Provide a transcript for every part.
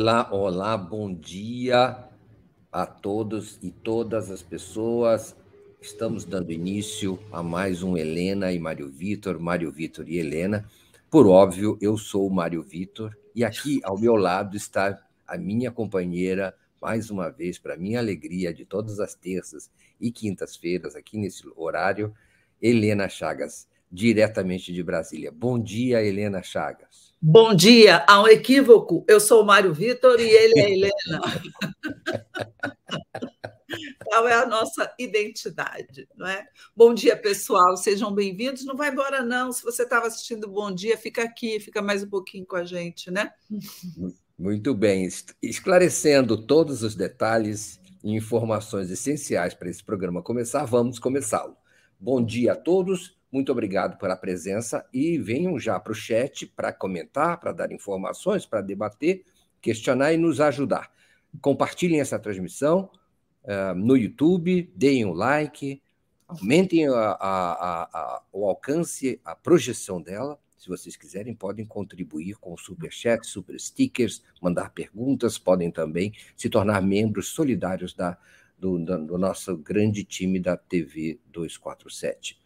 olá, olá, bom dia a todos e todas as pessoas. Estamos dando início a mais um Helena e Mário Vitor, Mário Vitor e Helena. Por óbvio, eu sou o Mário Vitor e aqui ao meu lado está a minha companheira, mais uma vez, para minha alegria de todas as terças e quintas-feiras, aqui nesse horário, Helena Chagas, diretamente de Brasília. Bom dia, Helena Chagas. Bom dia. Há um equívoco. Eu sou o Mário Vitor e ele é a Helena. Qual é a nossa identidade, não é? Bom dia, pessoal. Sejam bem-vindos. Não vai embora, não. Se você estava assistindo Bom Dia, fica aqui, fica mais um pouquinho com a gente, né? Muito bem. Esclarecendo todos os detalhes e informações essenciais para esse programa começar, vamos começá-lo. Bom dia a todos. Muito obrigado pela presença e venham já para o chat para comentar, para dar informações, para debater, questionar e nos ajudar. Compartilhem essa transmissão uh, no YouTube, deem um like, aumentem a, a, a, o alcance, a projeção dela. Se vocês quiserem, podem contribuir com super chat, super stickers, mandar perguntas, podem também se tornar membros solidários da, do, do nosso grande time da TV 247.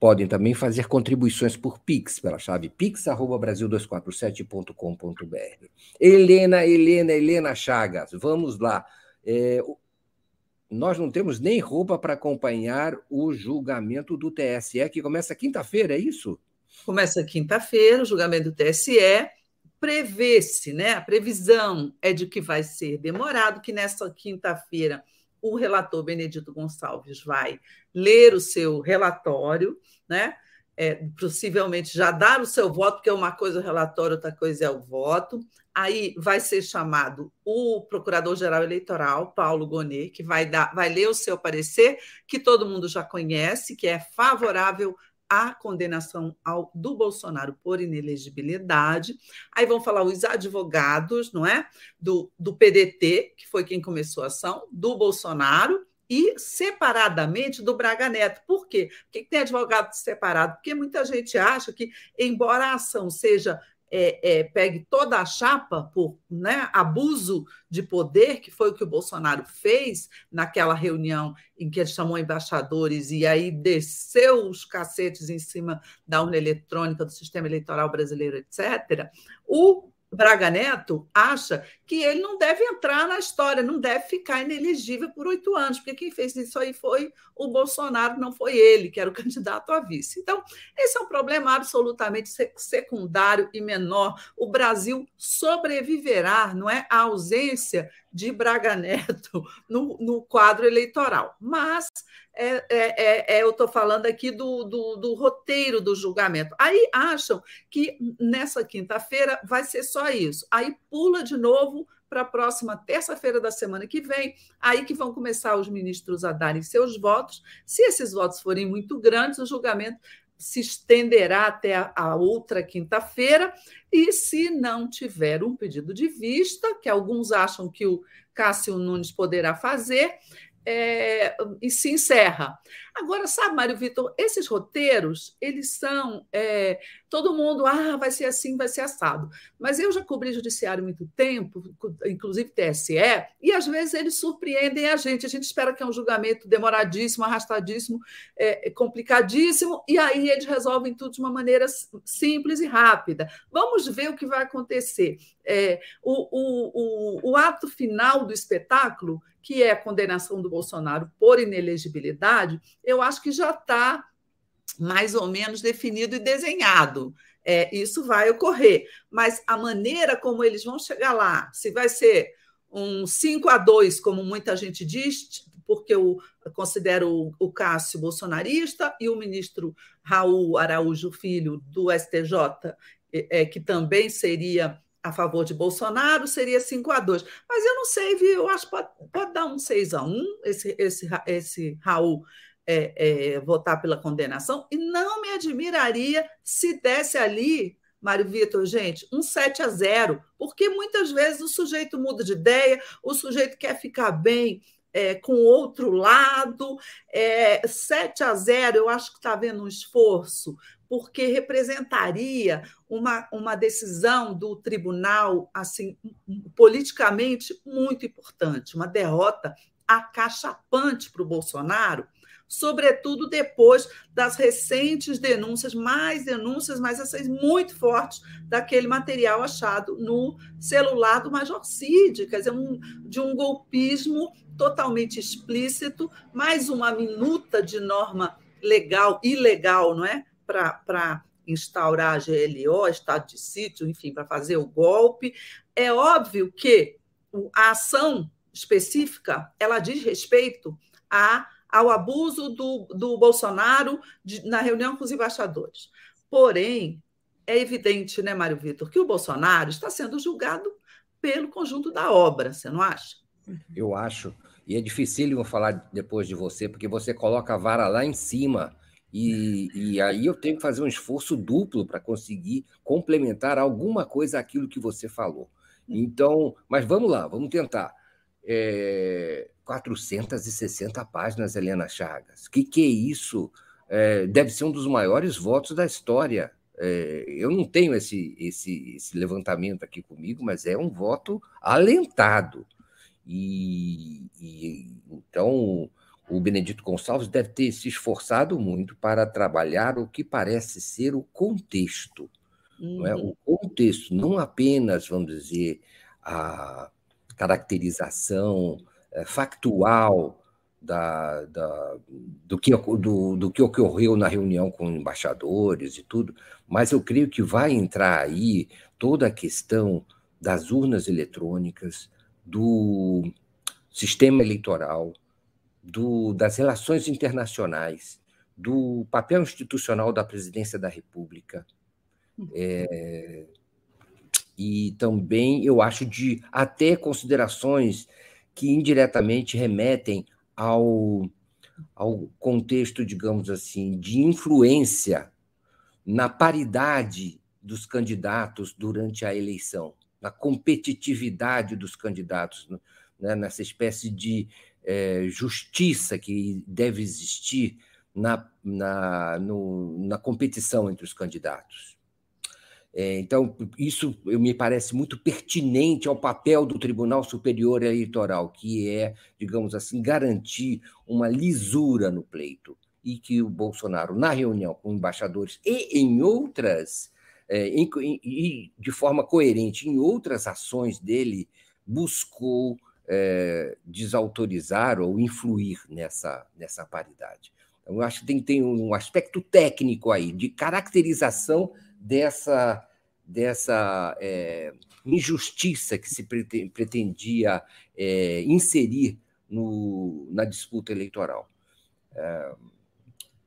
Podem também fazer contribuições por Pix, pela chave pix.brasil247.com.br. Helena, Helena, Helena Chagas, vamos lá. É, nós não temos nem roupa para acompanhar o julgamento do TSE, que começa quinta-feira, é isso? Começa quinta-feira, o julgamento do TSE. Prevê-se, né? A previsão é de que vai ser demorado, que nessa quinta-feira o relator Benedito Gonçalves vai ler o seu relatório, né? É, possivelmente já dar o seu voto, porque uma coisa é o relatório, outra coisa é o voto. Aí vai ser chamado o Procurador-Geral Eleitoral, Paulo Gonet, que vai, dar, vai ler o seu parecer, que todo mundo já conhece, que é favorável a condenação ao, do Bolsonaro por inelegibilidade. Aí vão falar os advogados, não é? Do, do PDT, que foi quem começou a ação, do Bolsonaro, e separadamente do Braga Neto. Por quê? Por que tem advogado separado? Porque muita gente acha que, embora a ação seja é, é, pegue toda a chapa por né, abuso de poder, que foi o que o Bolsonaro fez naquela reunião em que ele chamou embaixadores e aí desceu os cacetes em cima da urna eletrônica do sistema eleitoral brasileiro, etc. O Braga Neto acha que ele não deve entrar na história, não deve ficar inelegível por oito anos, porque quem fez isso aí foi o Bolsonaro, não foi ele, que era o candidato a vice. Então, esse é um problema absolutamente secundário e menor. O Brasil sobreviverá, não é? A ausência de Braga Neto no, no quadro eleitoral. Mas é, é, é, é eu estou falando aqui do, do, do, roteiro do julgamento. Aí acham que nessa quinta-feira vai ser só isso. Aí pula de novo para a próxima terça-feira da semana que vem, aí que vão começar os ministros a darem seus votos. Se esses votos forem muito grandes, o julgamento se estenderá até a, a outra quinta-feira, e se não tiver um pedido de vista, que alguns acham que o Cássio Nunes poderá fazer, é, e se encerra. Agora, sabe, Mário Vitor, esses roteiros, eles são. É, todo mundo, ah, vai ser assim, vai ser assado. Mas eu já cobri judiciário muito tempo, inclusive TSE, e às vezes eles surpreendem a gente. A gente espera que é um julgamento demoradíssimo, arrastadíssimo, é, complicadíssimo, e aí eles resolvem tudo de uma maneira simples e rápida. Vamos ver o que vai acontecer. É, o, o, o, o ato final do espetáculo que é a condenação do Bolsonaro por inelegibilidade, eu acho que já está mais ou menos definido e desenhado. É, isso vai ocorrer. Mas a maneira como eles vão chegar lá, se vai ser um 5 a 2, como muita gente diz, porque eu considero o, Cássio bolsonarista e o ministro Raul Araújo Filho, do STJ, é, que também seria a favor de Bolsonaro, seria 5 a 2. Mas eu não sei, viu? Eu acho que pode, pode dar um 6 a 1 esse, esse, esse Raul é, é, votar pela condenação. E não me admiraria se desse ali, Mário Vitor, gente, um 7 a 0, porque muitas vezes o sujeito muda de ideia, o sujeito quer ficar bem é, com outro lado. É, 7 a 0, eu acho que está havendo um esforço, porque representaria uma, uma decisão do tribunal assim politicamente muito importante, uma derrota acachapante para o Bolsonaro sobretudo depois das recentes denúncias, mais denúncias, mas essas muito fortes, daquele material achado no celular do Major Cid, quer dizer, um, de um golpismo totalmente explícito, mais uma minuta de norma legal, ilegal, não é? Para instaurar a GLO, estado de sítio, enfim, para fazer o golpe. É óbvio que a ação específica ela diz respeito a ao abuso do, do Bolsonaro de, na reunião com os embaixadores. Porém, é evidente, né, Mário Vitor, que o Bolsonaro está sendo julgado pelo conjunto da obra, você não acha? Eu acho. E é dificílimo falar depois de você, porque você coloca a vara lá em cima. E, e aí eu tenho que fazer um esforço duplo para conseguir complementar alguma coisa aquilo que você falou. Então, mas vamos lá, vamos tentar. É, 460 páginas, Helena Chagas. O que, que é isso? É, deve ser um dos maiores votos da história. É, eu não tenho esse, esse, esse levantamento aqui comigo, mas é um voto alentado. E, e, então o Benedito Gonçalves deve ter se esforçado muito para trabalhar o que parece ser o contexto. Uhum. Não é? O contexto, não apenas, vamos dizer, a caracterização é, factual da, da, do, que, do, do que ocorreu na reunião com embaixadores e tudo, mas eu creio que vai entrar aí toda a questão das urnas eletrônicas, do sistema eleitoral, do, das relações internacionais, do papel institucional da presidência da República. É, e também, eu acho, de até considerações que indiretamente remetem ao, ao contexto, digamos assim, de influência na paridade dos candidatos durante a eleição, na competitividade dos candidatos, né, nessa espécie de é, justiça que deve existir na, na, no, na competição entre os candidatos. É, então, isso me parece muito pertinente ao papel do Tribunal Superior Eleitoral, que é, digamos assim, garantir uma lisura no pleito. E que o Bolsonaro, na reunião com embaixadores e em outras, é, e de forma coerente, em outras ações dele, buscou é, desautorizar ou influir nessa, nessa paridade. Então, eu acho que tem, tem um aspecto técnico aí, de caracterização dessa, dessa é, injustiça que se pretendia é, inserir no, na disputa eleitoral. É,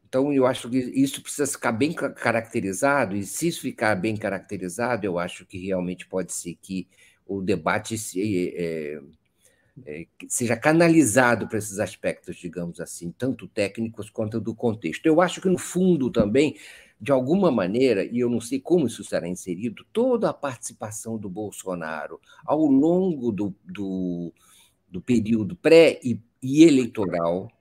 então, eu acho que isso precisa ficar bem caracterizado, e se isso ficar bem caracterizado, eu acho que realmente pode ser que o debate se, é, é, seja canalizado para esses aspectos, digamos assim, tanto técnicos quanto do contexto. Eu acho que, no fundo, também de alguma maneira, e eu não sei como isso será inserido, toda a participação do Bolsonaro ao longo do, do, do período pré e, e eleitoral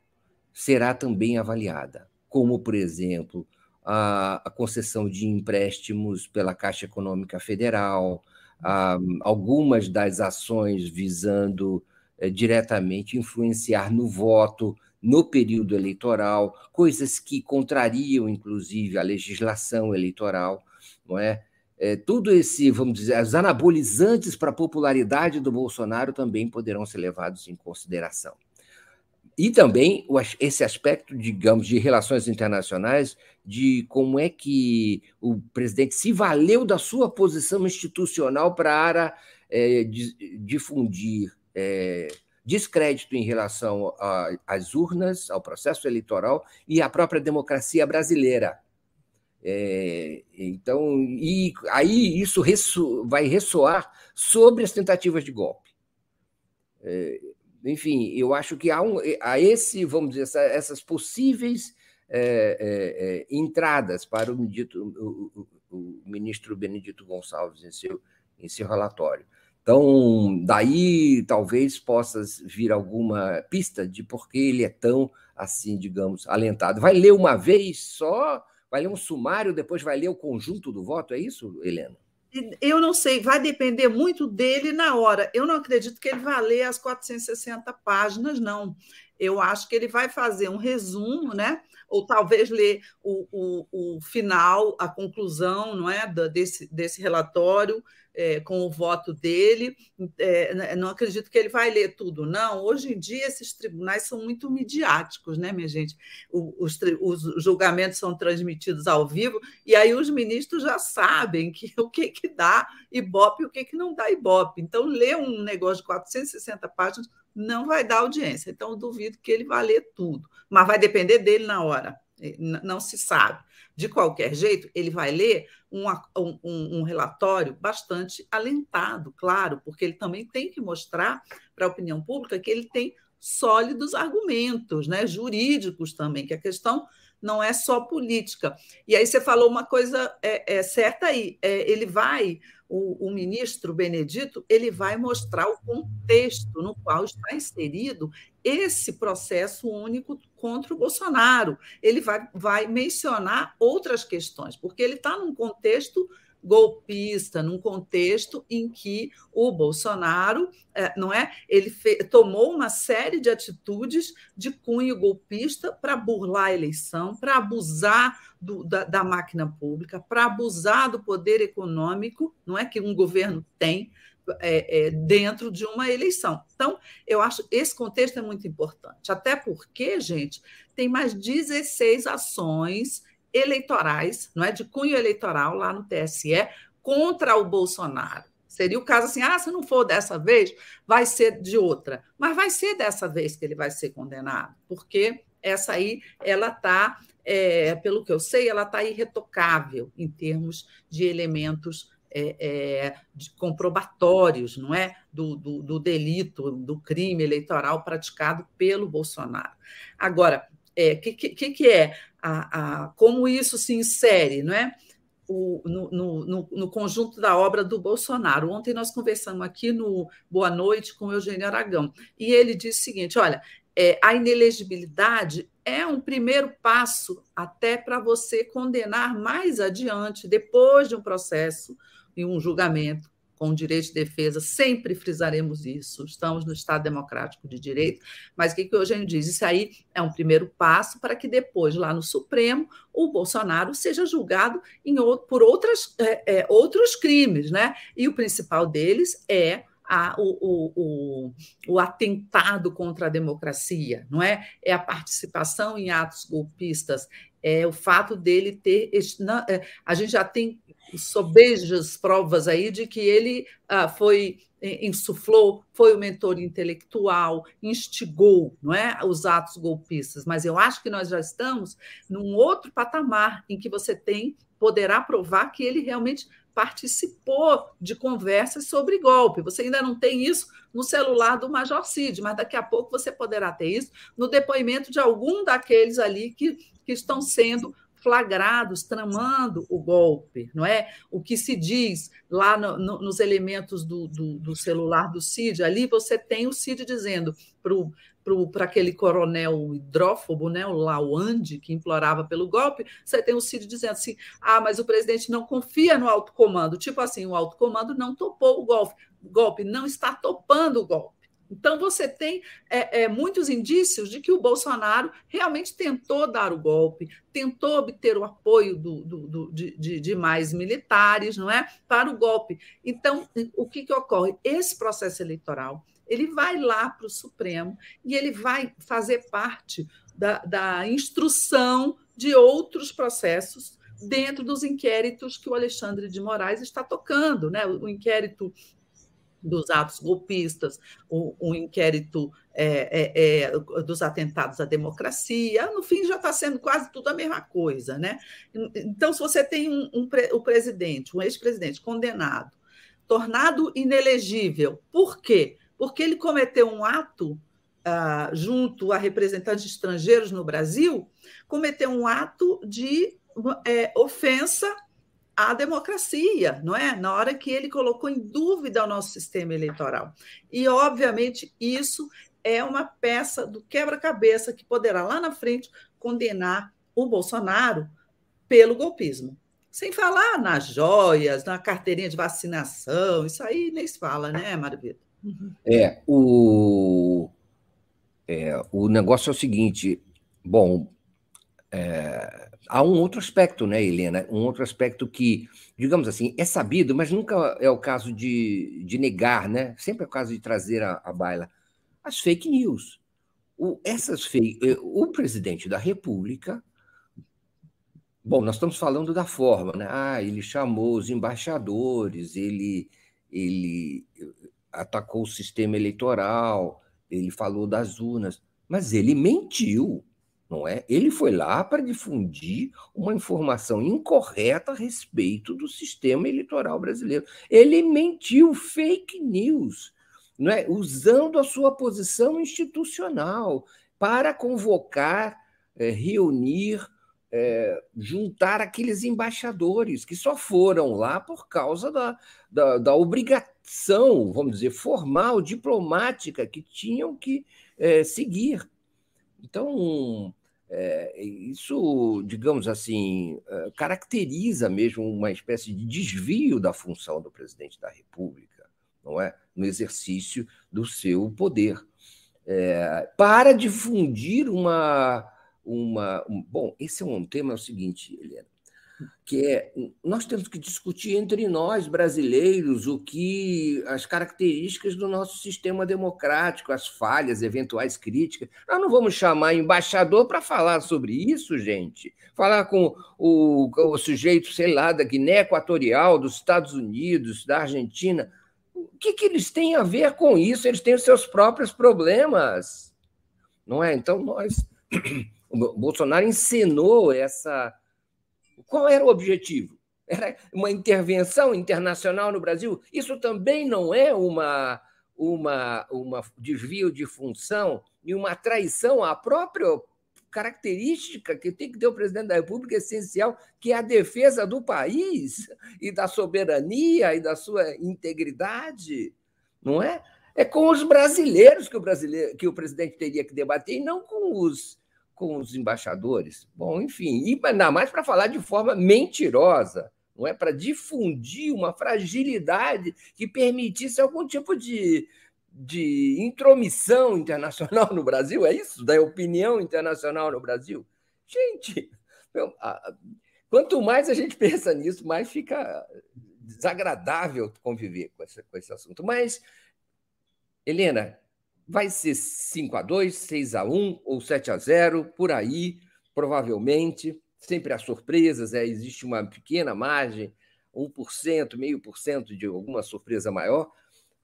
será também avaliada, como, por exemplo, a, a concessão de empréstimos pela Caixa Econômica Federal, a, algumas das ações visando diretamente influenciar no voto no período eleitoral, coisas que contrariam, inclusive, a legislação eleitoral, não é? é tudo esse, vamos dizer, os anabolizantes para a popularidade do Bolsonaro também poderão ser levados em consideração. E também esse aspecto, digamos, de relações internacionais, de como é que o presidente se valeu da sua posição institucional para é, difundir é, descrédito em relação às urnas, ao processo eleitoral e à própria democracia brasileira. É, então, e aí isso resso, vai ressoar sobre as tentativas de golpe. É, enfim, eu acho que há, um, há esse, vamos dizer, essa, essas possíveis é, é, é entradas para o, o, o, o, ministro Benedito Gonçalves em seu, em seu relatório. Então, daí talvez possas vir alguma pista de por que ele é tão, assim, digamos, alentado. Vai ler uma vez só? Vai ler um sumário, depois vai ler o conjunto do voto? É isso, Helena? Eu não sei, vai depender muito dele na hora. Eu não acredito que ele vá ler as 460 páginas, não. Eu acho que ele vai fazer um resumo, né? ou talvez ler o, o, o final, a conclusão não é, desse, desse relatório, é, com o voto dele. É, não acredito que ele vai ler tudo, não. Hoje em dia, esses tribunais são muito midiáticos, né, minha gente? Os, os julgamentos são transmitidos ao vivo, e aí os ministros já sabem que, o que, que dá ibope e o que, que não dá ibope. Então, ler um negócio de 460 páginas não vai dar audiência. Então, duvido que ele vá ler tudo, mas vai depender dele na hora. Não se sabe. De qualquer jeito, ele vai ler um, um, um, relatório bastante alentado, claro, porque ele também tem que mostrar para a opinião pública que ele tem sólidos argumentos né, jurídicos também, que a questão não é só política. E aí você falou uma coisa é, é certa aí, é, ele vai, o, o, ministro Benedito, ele vai mostrar o contexto no qual está inserido esse processo único contra o Bolsonaro. Ele vai, vai mencionar outras questões, porque ele está num contexto golpista, num contexto em que o Bolsonaro, é, não é, ele tomou uma série de atitudes de cunho golpista para burlar a eleição, para abusar do, da, da máquina pública, para abusar do poder econômico, não é que um governo tem é, é, dentro de uma eleição. Então, eu acho esse contexto é muito importante, até porque, gente, tem mais 16 ações eleitorais, não é de cunho eleitoral lá no TSE contra o Bolsonaro. Seria o caso assim: ah, se não for dessa vez, vai ser de outra. Mas vai ser dessa vez que ele vai ser condenado, porque essa aí ela está, é, pelo que eu sei, ela está irretocável em termos de elementos é, é, comprobatórios, não é, do, do, do, delito, do crime eleitoral praticado pelo Bolsonaro. Agora, o é, que, que, que, é a, a, como isso se insere, não é? O, no, no, no, conjunto da obra do Bolsonaro. Ontem nós conversamos aqui no Boa Noite com o Eugênio Aragão, e ele disse o seguinte: olha, é, a inelegibilidade é um primeiro passo até para você condenar mais adiante, depois de um processo e um julgamento com direito de defesa, sempre frisaremos isso, estamos no Estado Democrático de Direito, mas o que, que o Eugênio diz? Isso aí é um primeiro passo para que depois, lá no Supremo, o Bolsonaro seja julgado em, por outras, é, é, outros crimes, né? E o principal deles é a, o, o, o, atentado contra a democracia, não é? É a participação em atos golpistas, é o fato dele ter. É, a gente já tem sobejas provas aí de que ele ah, foi insuflou, foi o mentor intelectual, instigou não é, os atos golpistas. Mas eu acho que nós já estamos num outro patamar em que você tem poderá provar que ele realmente participou de conversas sobre golpe. Você ainda não tem isso no celular do Major Cid, mas daqui a pouco você poderá ter isso no depoimento de algum daqueles ali que, que estão sendo flagrados tramando o golpe, não é? O que se diz lá no, no, nos elementos do, do, do, celular do Cid, ali você tem o Cid dizendo para aquele coronel hidrófobo, né, o Lawande, que implorava pelo golpe, você tem o Cid dizendo assim: ah, mas o presidente não confia no alto comando. Tipo assim, o alto comando não topou o golpe, golpe não está topando o golpe. Então, você tem é, é, muitos indícios de que o Bolsonaro realmente tentou dar o golpe, tentou obter o apoio do, do, do, de, de, mais militares não é, para o golpe. Então, o que, que ocorre? Esse processo eleitoral ele vai lá para o Supremo e ele vai fazer parte da, da instrução de outros processos dentro dos inquéritos que o Alexandre de Moraes está tocando, né? O inquérito dos atos golpistas, o, o inquérito é, é, é, dos atentados à democracia, no fim já está sendo quase tudo a mesma coisa. Né? Então, se você tem um, um o presidente, um ex-presidente condenado, tornado inelegível, por quê? Porque ele cometeu um ato ah, junto a representantes estrangeiros no Brasil, cometeu um ato de é, ofensa a democracia, não é? Na hora que ele colocou em dúvida o nosso sistema eleitoral. E, obviamente, isso é uma peça do quebra-cabeça que poderá lá na frente condenar o Bolsonaro pelo golpismo. Sem falar nas joias, na carteirinha de vacinação, isso aí nem se fala, né, Maravilha? É, o, é, o negócio é o seguinte: bom, é, há um outro aspecto, né, Helena? Um outro aspecto que, digamos assim, é sabido, mas nunca é o caso de, de negar, né? Sempre é o caso de trazer a, a baila as fake news. O, essas fake, eh, o presidente da República. Bom, nós estamos falando da forma, né? Ah, ele chamou os embaixadores, ele, ele atacou o sistema eleitoral, ele falou das urnas, mas ele mentiu não é? Ele foi lá para difundir uma informação incorreta a respeito do sistema eleitoral brasileiro. Ele mentiu, fake news, não é? Usando a sua posição institucional para convocar, é, reunir, é, juntar aqueles embaixadores que só foram lá por causa da, da, da obrigação, vamos dizer, formal, diplomática que tinham que é, seguir. Então, é, isso, digamos assim, é, caracteriza mesmo uma espécie de desvio da função do presidente da República, não é? No exercício do seu poder. É, para difundir uma. uma um, bom, esse é um tema é o seguinte, Helena que é nós temos que discutir entre nós brasileiros o que as características do nosso sistema democrático, as falhas, eventuais críticas. Nós não vamos chamar embaixador para falar sobre isso, gente. Falar com o, o sujeito, sei lá, da Guiné Equatorial, dos Estados Unidos, da Argentina. O que, que eles têm a ver com isso? Eles têm os seus próprios problemas, não é? Então nós, o Bolsonaro encenou essa qual era o objetivo? Era uma intervenção internacional no Brasil? Isso também não é uma, uma, uma desvio de função e uma traição à própria característica que tem que ter o presidente da República essencial, que é a defesa do país e da soberania e da sua integridade, não é? É com os brasileiros que o brasileiro que o presidente teria que debater e não com os com os embaixadores. Bom, enfim, e ainda mais para falar de forma mentirosa, não é? Para difundir uma fragilidade que permitisse algum tipo de, de intromissão internacional no Brasil, é isso? Da opinião internacional no Brasil? Gente, meu, quanto mais a gente pensa nisso, mais fica desagradável conviver com esse, com esse assunto. Mas, Helena, Vai ser 5 a 2 6 a 1 ou 7 a 0 por aí, provavelmente. Sempre há surpresas, é, existe uma pequena margem, 1%, meio por cento de alguma surpresa maior,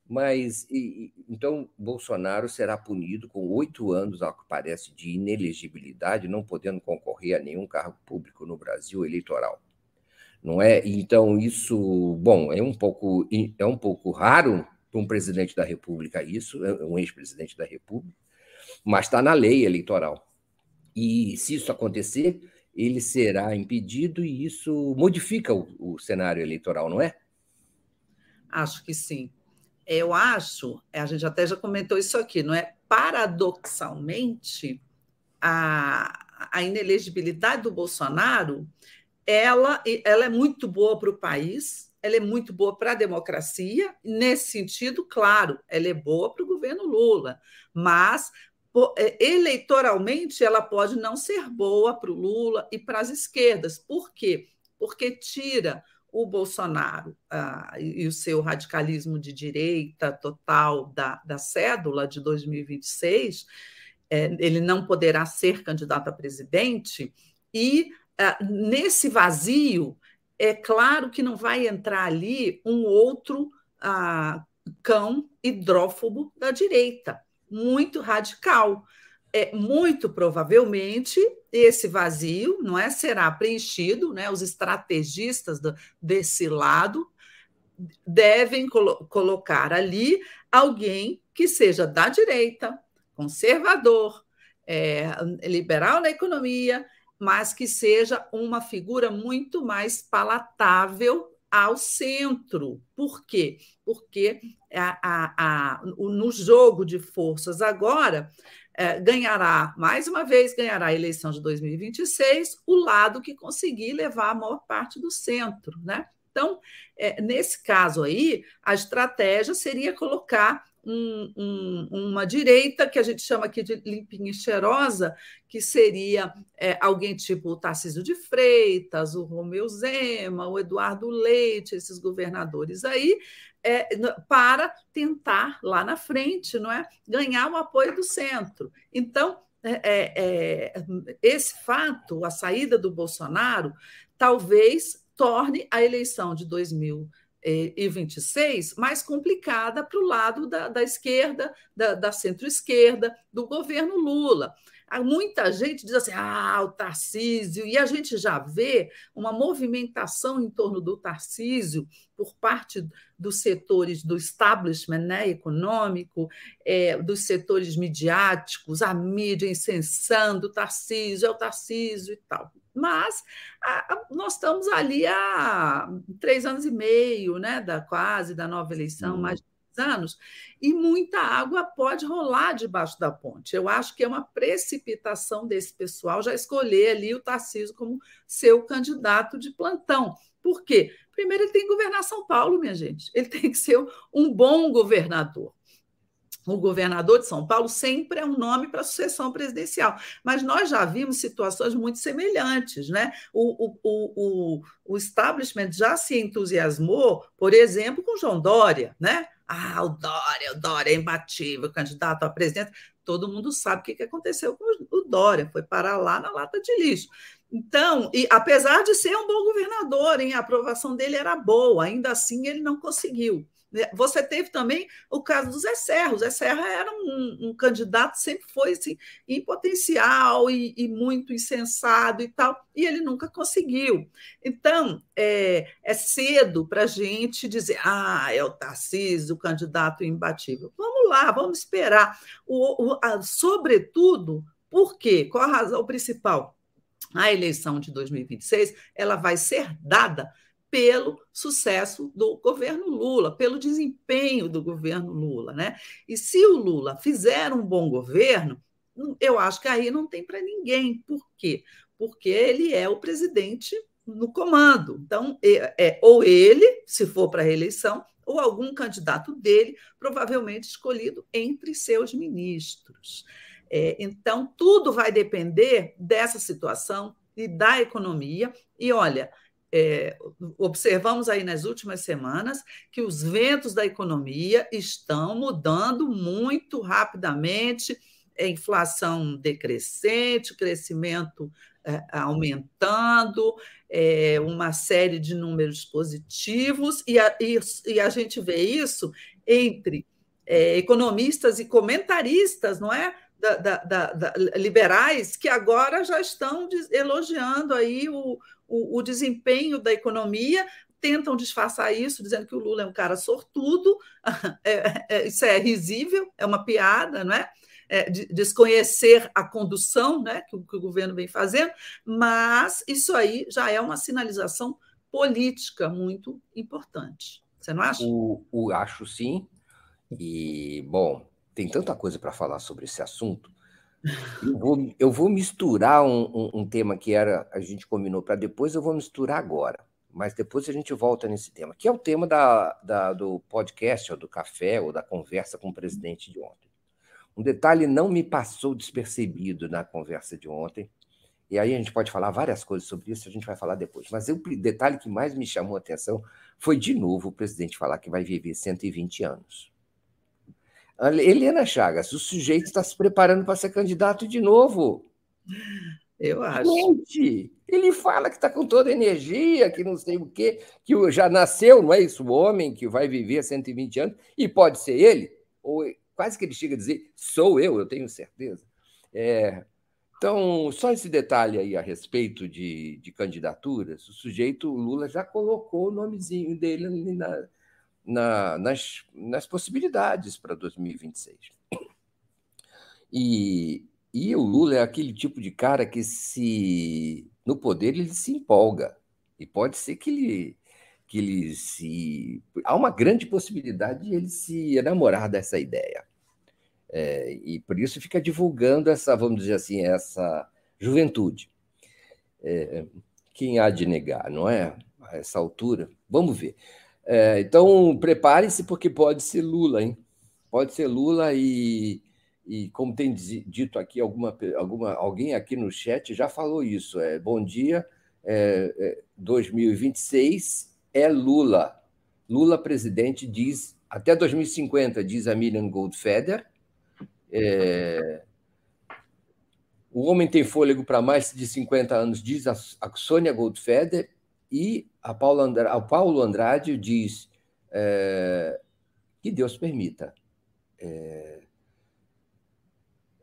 mas e, então Bolsonaro será punido com oito anos, ao que parece, de inelegibilidade, não podendo concorrer a nenhum cargo público no Brasil eleitoral. Não é? Então isso, bom, é um pouco é um pouco raro para um presidente da República isso, é, um ex-presidente da República, mas está na lei eleitoral. E se isso acontecer, ele será impedido e isso modifica o, o cenário eleitoral, não é? Acho que sim. Eu acho, a gente até já comentou isso aqui, não é? Paradoxalmente, a, a inelegibilidade do Bolsonaro ela, ela é muito boa para o país, ela é muito boa para a democracia, nesse sentido, claro, ela é boa para o governo Lula, mas é, eleitoralmente ela pode não ser boa para o Lula e para as esquerdas. Por quê? Porque tira o Bolsonaro ah, e o seu radicalismo de direita total da, da cédula de 2026, é, ele não poderá ser candidato a presidente, e ah, nesse vazio é claro que não vai entrar ali um outro ah, cão hidrófobo da direita, muito radical. É, muito provavelmente esse vazio não é será preenchido, né? Os estrategistas do, desse lado devem colo colocar ali alguém que seja da direita, conservador, é, liberal na economia mas que seja uma figura muito mais palatável ao centro. Por quê? Porque a, a, a, no jogo de forças agora é, ganhará, mais uma vez, ganhará a eleição de 2026 o lado que conseguir levar a maior parte do centro. Né? Então, é, nesse caso aí, a estratégia seria colocar um, um, uma direita, que a gente chama aqui de limpinha e cheirosa, que seria é, alguém tipo o Tarcísio de Freitas, o Romeu Zema, o Eduardo Leite, esses governadores aí, é, para tentar lá na frente, não é, ganhar o apoio do centro. Então, é, é, é esse fato, a saída do Bolsonaro, talvez torne a eleição de 2000 e 26 mais complicada para o lado da, da esquerda, da, da centro-esquerda, do governo Lula. Muita gente diz assim, ah, o Tarcísio, e a gente já vê uma movimentação em torno do Tarcísio por parte dos setores do establishment né, econômico, é, dos setores midiáticos, a mídia incensando o Tarcísio, é o Tarcísio e tal. Mas a, a, nós estamos ali há três anos e meio, né, da quase da nova eleição, uhum. mais de anos, e muita água pode rolar debaixo da ponte. Eu acho que é uma precipitação desse pessoal já escolher ali o Tarcísio como seu candidato de plantão. Por quê? Primeiro, ele tem que governar São Paulo, minha gente. Ele tem que ser um bom governador o governador de São Paulo sempre é um nome para a sucessão presidencial. Mas nós já vimos situações muito semelhantes. Né? O, o, o, o establishment já se entusiasmou, por exemplo, com João Dória. Né? Ah, o Dória, o Dória é imbatível, candidato a presidente. Todo mundo sabe o que aconteceu com o Dória, foi parar lá na lata de lixo. Então, e apesar de ser um bom governador, hein, a aprovação dele era boa, ainda assim ele não conseguiu. Né? Você teve também o caso do Zé Serra. O Zé Serra era um, um candidato, sempre foi assim, em potencial e, e, muito insensado e tal, e ele nunca conseguiu. Então, é, é cedo para a gente dizer, ah, é o Tarcísio, o candidato imbatível. Vamos lá, vamos esperar. O, o, a, sobretudo, por quê? Qual a razão principal? A eleição de 2026 ela vai ser dada pelo sucesso do governo Lula, pelo desempenho do governo Lula. Né? E se o Lula fizer um bom governo, eu acho que aí não tem para ninguém. Por quê? Porque ele é o presidente no comando. Então, é, é ou ele, se for para a reeleição, ou algum candidato dele, provavelmente escolhido entre seus ministros. É, então, tudo vai depender dessa situação e da economia. E olha, é, observamos aí nas últimas semanas que os ventos da economia estão mudando muito rapidamente, inflação decrescente, crescimento é, aumentando, é, uma série de números positivos, e a, e, e a gente vê isso entre é, economistas e comentaristas, não é? Da, da, da, liberais que agora já estão elogiando aí o, o, o desempenho da economia, tentam disfarçar isso, dizendo que o Lula é um cara sortudo, é, é, isso é risível, é uma piada, não é? é de, desconhecer a condução né, que o, que, o, governo vem fazendo, mas isso aí já é uma sinalização política muito importante. Você não acha? O, o acho sim. E, bom, tem tanta coisa para falar sobre esse assunto eu vou, eu vou misturar um, um, um tema que era a gente combinou para depois, eu vou misturar agora. Mas depois a gente volta nesse tema, que é o tema da, da, do podcast, ou do café, ou da conversa com o presidente de ontem. Um detalhe não me passou despercebido na conversa de ontem, e aí a gente pode falar várias coisas sobre isso, a gente vai falar depois. Mas o detalhe que mais me chamou a atenção foi, de novo, o presidente falar que vai viver 120 anos. Helena Chagas, o sujeito está se preparando para ser candidato de novo. Eu acho. Gente, ele fala que está com toda a energia, que não sei o quê, que já nasceu, não é isso? O homem que vai viver 120 anos, e pode ser ele, ou quase que ele chega a dizer, sou eu, eu tenho certeza. É, então, só esse detalhe aí a respeito de, de candidaturas, o sujeito, o Lula já colocou o nomezinho dele ali na, na, nas, nas possibilidades para 2026. E E o Lula é aquele tipo de cara que, se no poder, ele se empolga. E pode ser que ele, que ele se. Há uma grande possibilidade de ele se enamorar dessa ideia. É, e por isso fica divulgando essa, vamos dizer assim, essa juventude. É, quem há de negar, não é? A essa altura. Vamos ver. É, então, prepare-se, porque pode ser Lula, hein? Pode ser Lula e, e como tem dito aqui, alguma, alguma, alguém aqui no chat já falou isso. É, bom dia, é, 2026 é, é Lula. Lula presidente diz até 2050, diz a Miriam Goldfeder. É, o homem tem fôlego para mais de 50 anos, diz a, a Sônia Goldfeder. E a Paulo Andrade, Paulo Andrade diz é, que Deus permita. É,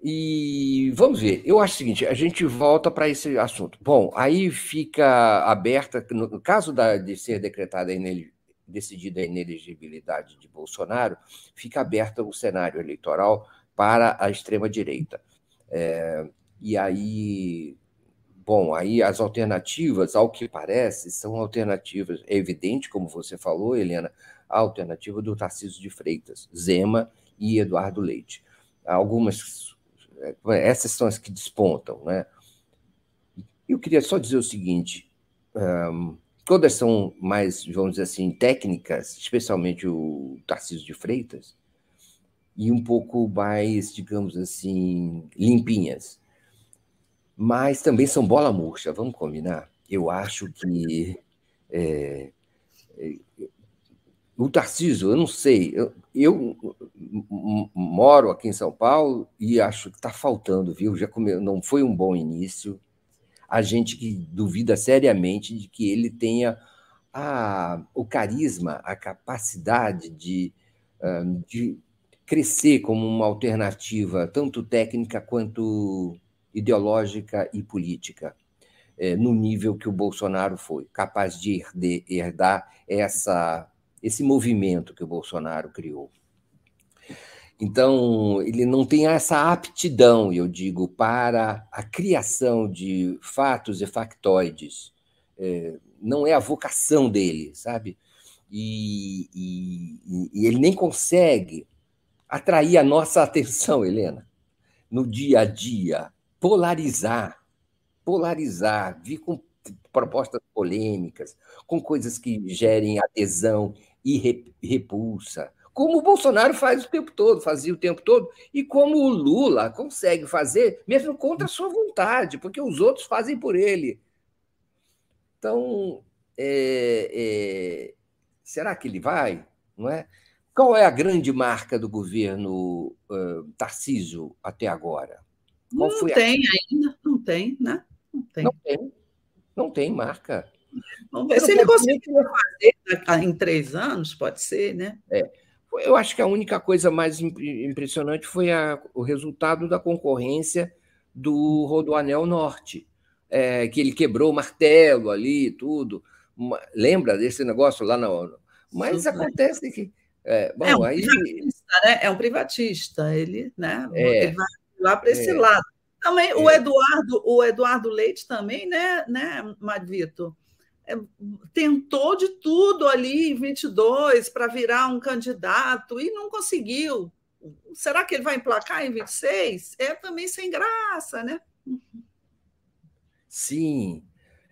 e vamos ver, eu acho o seguinte: a gente volta para esse assunto. Bom, aí fica aberta, no caso da, de ser decretada decidida a inelegibilidade de Bolsonaro, fica aberta o cenário eleitoral para a extrema-direita. É, e aí Bom, aí as alternativas, ao que parece, são alternativas. É evidente, como você falou, Helena, a alternativa do Tarcísio de Freitas, Zema e Eduardo Leite. Algumas, é, essas são as que despontam, né? Eu queria só dizer o seguinte: um, todas são mais, vamos dizer assim, técnicas, especialmente o Tarcísio de Freitas, e um pouco mais, digamos assim, limpinhas mas também são bola murcha, vamos combinar? Eu acho que é, é, o Tarcísio, eu não sei, eu, eu, moro aqui em São Paulo e acho que está faltando, viu? Já come, não foi um bom início. A gente que duvida seriamente de que ele tenha a, o carisma, a capacidade de, de crescer como uma alternativa, tanto técnica quanto ideológica e política, é, no nível que o Bolsonaro foi, capaz de herdar essa, esse movimento que o Bolsonaro criou. Então, ele não tem essa aptidão, eu digo, para a criação de fatos e factoides. É, não é a vocação dele, sabe? E, e, e, ele nem consegue atrair a nossa atenção, Helena, no dia a dia polarizar, polarizar, vir com propostas polêmicas, com coisas que gerem adesão e repulsa, como o Bolsonaro faz o tempo todo, fazia o tempo todo, e como o Lula consegue fazer, mesmo contra a sua vontade, porque os outros fazem por ele. Então, é, é, será que ele vai? Não é? Qual é a grande marca do governo uh, Tarcísio até agora? Qual não tem ainda, não tem, né? Não tem. Não tem, não tem marca. Vamos ver se ele conseguir fazer em três anos, pode ser, né? É. Eu acho que a única coisa mais impressionante foi a, o resultado da concorrência do Rodoanel Norte, é, que ele quebrou o martelo ali tudo. Lembra desse negócio lá na ONU? Mas Sim, acontece que. É, bom, é um aí... privatista, né? É um privatista, ele, né? É. Ele vai lá para esse é. lado. Também é. o Eduardo, o Eduardo Leite também, né, né, Madvito? É, tentou de tudo ali em 22 para virar um candidato e não conseguiu. Será que ele vai emplacar em 26? É também sem graça, né? Sim.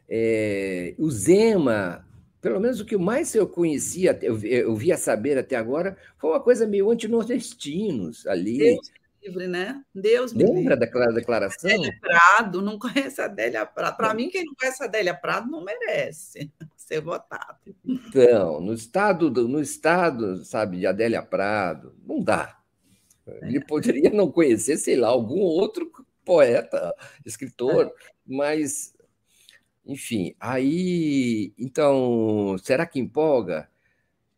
É, o Zema, pelo menos o que mais eu conhecia, eu, eu via saber até agora, foi uma coisa meio antinordestinos ali. Deus livre, né? Deus me Lembra daquela declaração? Adélia Prado, não conhece a Adélia Prado. Para mim, quem não conhece a Adélia Prado não merece ser votado. Então, no estado, do, no estado, sabe, de Adélia Prado, não dá. Ele é. poderia não conhecer, sei lá, algum outro poeta, escritor, é. mas, enfim, aí, então, será que empolga?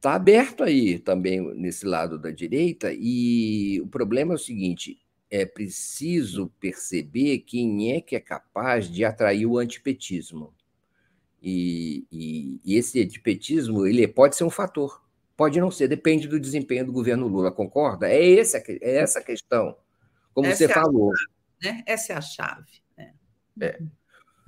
Está aberto aí também nesse lado da direita, e o problema é o seguinte: é preciso perceber quem é que é capaz de atrair o antipetismo. E, e, e esse antipetismo ele pode ser um fator, pode não ser, depende do desempenho do governo Lula, concorda? É, esse, é essa a questão, como essa você é falou. né? Essa é a chave. Né? É.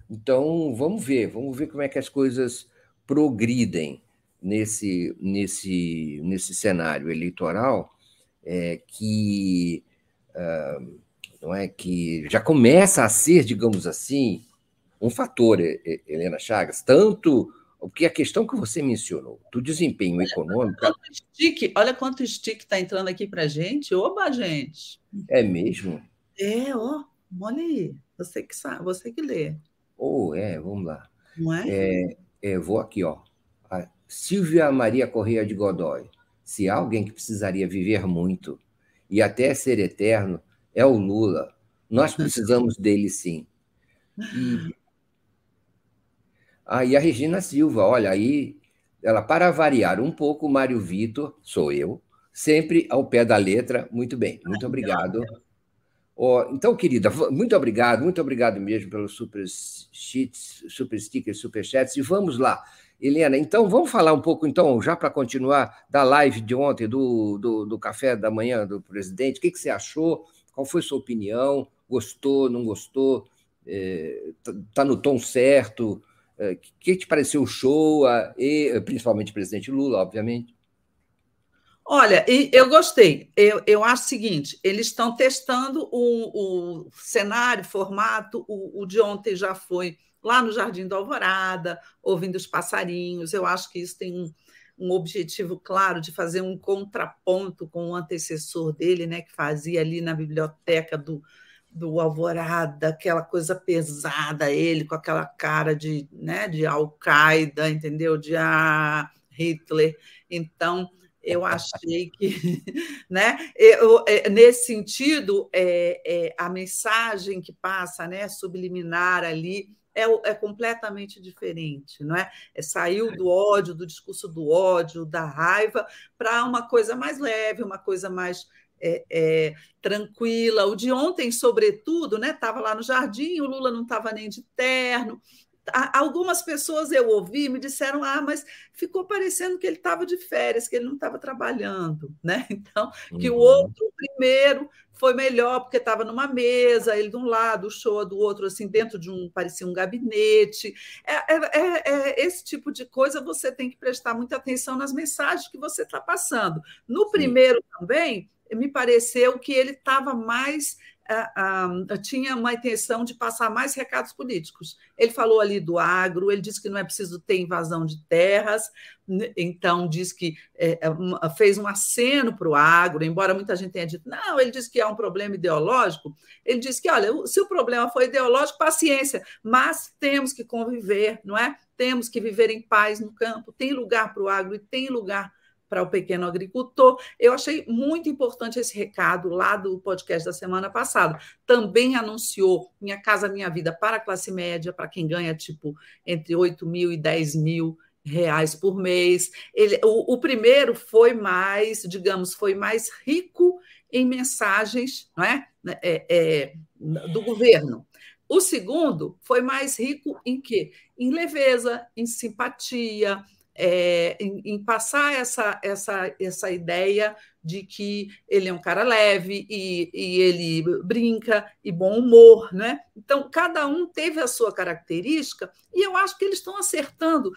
Então, vamos ver, vamos ver como é que as coisas progridem nesse, nesse, nesse cenário eleitoral é, que uh, não é que já começa a ser, digamos assim, um fator, Helena Chagas, tanto porque a questão que você mencionou do desempenho olha econômico. Quanto stick, olha quanto stick está entrando aqui para gente. Oba, gente! É mesmo? É, ó, olha aí. Você que sabe, você que lê. Oh, é, vamos lá. Não é? é, é vou aqui, ó. A Silvia Maria Correia de Godoy. Se há alguém que precisaria viver muito e até ser eterno, é o Lula. Nós precisamos dele sim. E, ah, e a Regina Silva, olha aí, ela, para variar um pouco, Mário Vitor, sou eu, sempre ao pé da letra. Muito bem, muito obrigado. Oh, então, querida, muito obrigado, muito obrigado mesmo pelos super sheets, super stickers, super chats. E vamos lá, Helena. Então, vamos falar um pouco, então, já para continuar, da live de ontem, do, do, do, café da manhã do presidente. O que, que você achou? Qual foi sua opinião? Gostou, não gostou? Está é, tá, tá no tom certo? O é, que te pareceu o show? E, principalmente o presidente Lula, obviamente. Olha, eu gostei. Eu, eu acho o seguinte: eles estão testando o, o cenário, formato. O, o, de ontem já foi lá no Jardim do Alvorada, ouvindo os passarinhos. Eu acho que isso tem um, um objetivo claro de fazer um contraponto com o antecessor dele, né, que fazia ali na biblioteca do, do Alvorada, aquela coisa pesada, ele com aquela cara de, né, de Al-Qaeda, entendeu? De ah, Hitler. Então, eu achei que, né, eu, é, nesse sentido, é, é, a mensagem que passa, né, subliminar ali, é, é, completamente diferente, não é? é? Saiu do ódio, do discurso do ódio, da raiva, para uma coisa mais leve, uma coisa mais é, é, tranquila. O de ontem, sobretudo, né? Estava lá no jardim, o Lula não estava nem de terno, Algumas pessoas eu ouvi me disseram: ah, mas ficou parecendo que ele estava de férias, que ele não estava trabalhando, né? Então, que uhum. o outro primeiro foi melhor porque estava numa mesa, ele de um lado, o show do outro, assim, dentro de um, parecia um gabinete. É, é, é, é esse tipo de coisa você tem que prestar muita atenção nas mensagens que você está passando. No Sim. primeiro também, me pareceu que ele estava mais tinha uma intenção de passar mais recados políticos. Ele falou ali do agro, ele disse que não é preciso ter invasão de terras, então diz que é, é fez um aceno para o agro, embora muita gente tenha dito, não, ele disse que é um problema ideológico. Ele disse que, olha, se o problema foi ideológico, paciência, mas temos que conviver, não é? Temos que viver em paz no campo, tem lugar para o agro e tem lugar para o pequeno agricultor. Eu achei muito importante esse recado lá do podcast da semana passada. Também anunciou Minha Casa Minha Vida para a classe média, para quem ganha tipo entre 8 mil e 10 mil reais por mês. Ele, o, o primeiro foi mais, digamos, foi mais rico em mensagens não é? é, é do governo. O segundo foi mais rico em quê? Em leveza, em simpatia, é, em, em, passar essa, essa, essa ideia de que ele é um cara leve e, e, ele brinca e bom humor, né? Então, cada um teve a sua característica e eu acho que eles estão acertando.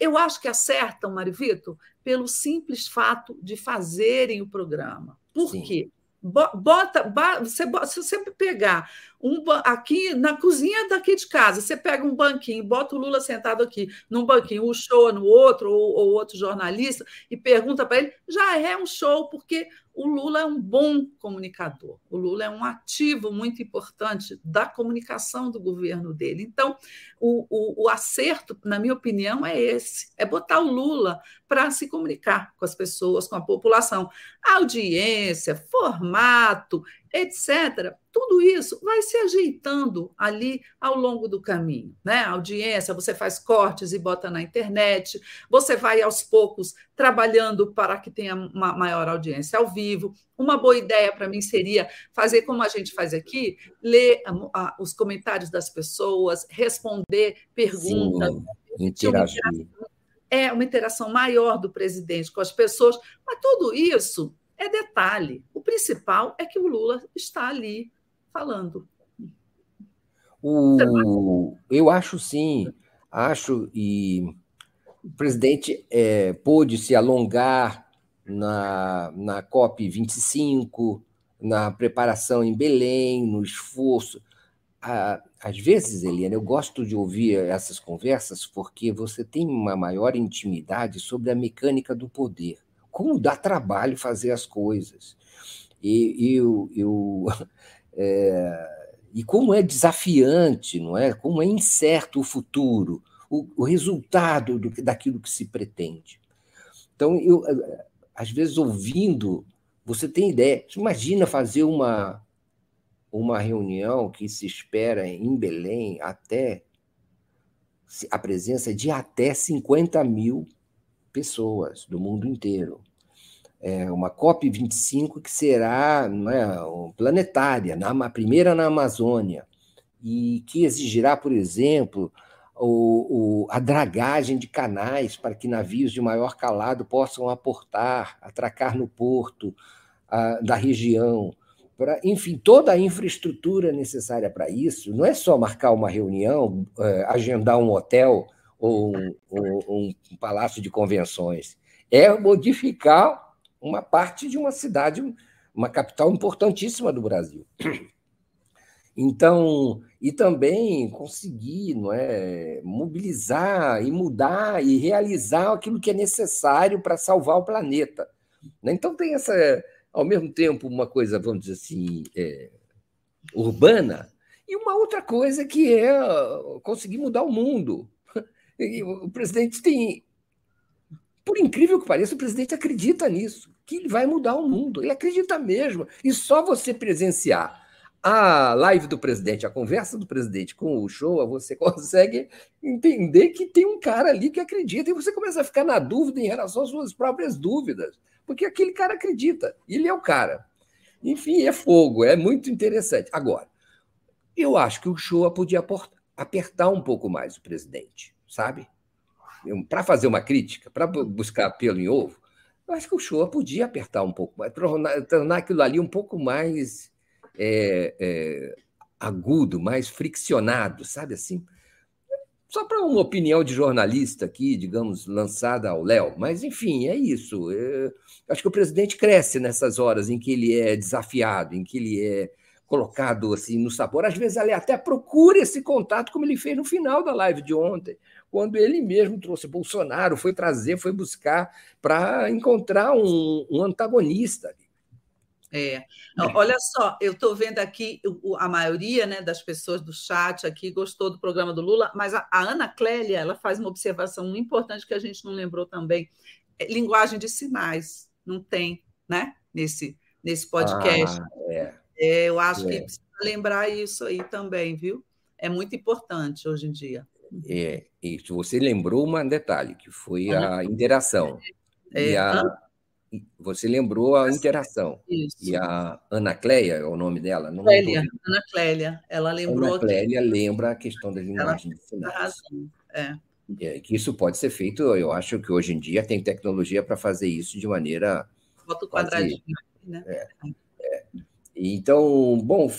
Eu acho que acertam, Marivito, pelo simples fato de fazerem o programa. Por Sim. quê? Bota, você, se você pegar um aqui na cozinha daqui de casa, você pega um banquinho, bota o Lula sentado aqui num banquinho, o show no outro, ou, ou outro jornalista, e pergunta para ele, já é um show, porque o Lula é um bom comunicador. O Lula é um ativo muito importante da comunicação do governo dele. Então, o, o, o acerto, na minha opinião, é esse: é botar o Lula para se comunicar com as pessoas, com a população. Audiência, formato, etc. Tudo isso vai se ajeitando ali ao longo do caminho, né? audiência, você faz cortes e bota na internet, você vai aos poucos trabalhando para que tenha uma maior audiência ao vivo. Uma boa ideia para mim seria fazer como a gente faz aqui, ler os comentários das pessoas, responder perguntas, Sim, interagir. É uma interação maior do presidente com as pessoas, mas tudo isso é detalhe. O principal é que o Lula está ali falando. O, eu acho sim, acho, e o presidente é, pôde se alongar na, na COP25, na preparação em Belém, no esforço. Às vezes, Eliana, eu gosto de ouvir essas conversas porque você tem uma maior intimidade sobre a mecânica do poder, como dá trabalho fazer as coisas. E eu, eu é, e como é desafiante, não é? Como é incerto o futuro, o, o resultado do, daquilo que se pretende. Então, eu, às vezes, ouvindo, você tem ideia. Imagina fazer uma, uma reunião que se espera em Belém até a presença de até 50 mil pessoas do mundo inteiro é, uma COP25 que será é, planetária, na, a primeira na Amazônia, e que exigirá, por exemplo, o, o, a dragagem de canais para que navios de maior calado possam aportar, atracar no porto a, da região. Pra, enfim, toda a infraestrutura necessária para isso, não é só marcar uma reunião, é, agendar um hotel ou um, um, palácio de convenções, é modificar uma parte de uma cidade, uma capital importantíssima do Brasil. Então, e também conseguir não é, mobilizar e mudar e realizar aquilo que é necessário para salvar o planeta. Né? Então, tem essa, ao mesmo tempo, uma coisa, vamos dizer assim, é, urbana, e uma outra coisa que é conseguir mudar o mundo. O presidente tem por incrível que pareça, o presidente acredita nisso, que ele vai mudar o mundo. Ele acredita mesmo. E só você presenciar a live do presidente, a conversa do presidente com o show, você consegue entender que tem um cara ali que acredita. E você começa a ficar na dúvida em relação às suas próprias dúvidas, porque aquele cara acredita. Ele é o cara. Enfim, é fogo, é muito interessante. Agora, eu acho que o show podia apertar um pouco mais o presidente, sabe? para fazer uma crítica, para buscar pelo em ovo, eu acho que o Shoa podia apertar um pouco mais, tornar, aquilo ali um pouco mais é, é, agudo, mais friccionado, sabe assim? Só para uma opinião de jornalista aqui, digamos, lançada ao Léo, mas enfim, é isso. É, acho que o presidente cresce nessas horas em que ele é desafiado, em que ele é colocado assim no sabor. Às vezes ele até procura esse contato, como ele fez no final da live de ontem quando ele mesmo trouxe Bolsonaro, foi trazer, foi buscar para encontrar um, um antagonista. É. Olha só, eu estou vendo aqui a maioria né, das pessoas do chat aqui gostou do programa do Lula, mas a, a Ana Clélia ela faz uma observação importante que a gente não lembrou também. É, linguagem de sinais, não tem, né? Nesse, nesse podcast. Ah, é. Eu acho é. que precisa lembrar isso aí também, viu? É muito importante hoje em dia. É, isso, você lembrou um detalhe, que foi a interação. É, e a, você lembrou a interação. Isso. E a Ana Cléia, é o nome dela? Não Clélia, Ana Clélia. Ela lembrou. Ana Clélia que... lembra a questão da linguagem de sinais. É. é. Que isso pode ser feito, eu acho que hoje em dia tem tecnologia para fazer isso de maneira. Foto quadradinho. Né? É, é. Então, bom,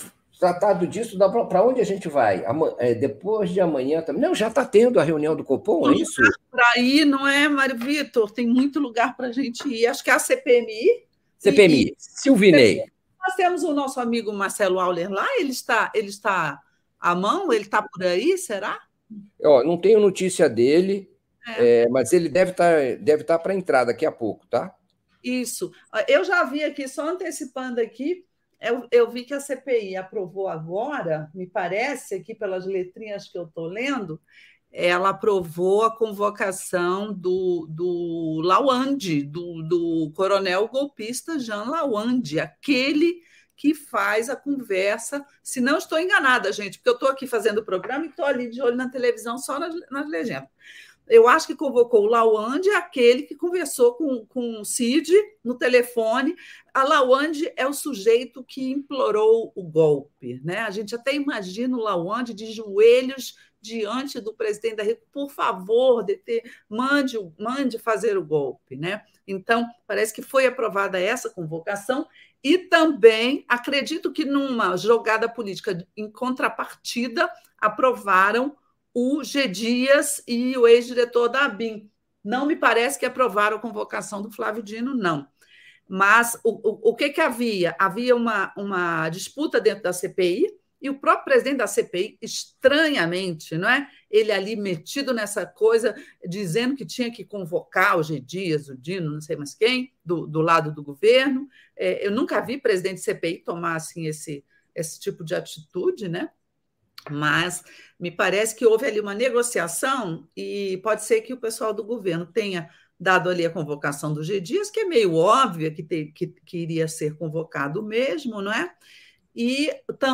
Tratado disso, para onde a gente vai? É, depois de amanhã também. Não, já está tendo a reunião do Copom, é isso? Para ir, não é, Mário Vitor? Tem muito lugar para a gente ir. Acho que é a CPMI. CPMI, e, Silvinei. Nós temos o nosso amigo Marcelo Auler lá, ele está, ele está à mão, ele está por aí, será? Ó, não tenho notícia dele, é. É, mas ele deve estar tá, deve tá para entrar daqui a pouco, tá? Isso. Eu já vi aqui, só antecipando aqui, eu, eu, vi que a CPI aprovou agora, me parece, aqui pelas letrinhas que eu estou lendo, ela aprovou a convocação do, do Lawande, do, do coronel golpista Jean Lawande, aquele que faz a conversa, se não estou enganada, gente, porque eu estou aqui fazendo o programa e estou ali de olho na televisão só nas, nas legendas eu acho que convocou o Lawande, aquele que conversou com, com o Cid no telefone. A Lawande é o sujeito que implorou o golpe. Né? A gente até imagina o Lawande de joelhos diante do presidente da República, por favor, DT, mande, mande fazer o golpe. Né? Então, parece que foi aprovada essa convocação e também acredito que numa jogada política em contrapartida, aprovaram o G. Dias e o ex-diretor da ABIN. Não me parece que aprovaram a convocação do Flávio Dino, não. Mas o, o, o que, que havia? Havia uma, uma disputa dentro da CPI, e o próprio presidente da CPI, estranhamente, não é? Ele ali metido nessa coisa, dizendo que tinha que convocar o G. Dias, o Dino, não sei mais quem, do, do lado do governo. É, eu nunca vi presidente da CPI tomar assim, esse, esse tipo de atitude, né? Mas me parece que houve ali uma negociação e pode ser que o pessoal do governo tenha dado ali a convocação do G. Dias, que é meio óbvia que, te, que, que iria ser convocado mesmo, não é? E,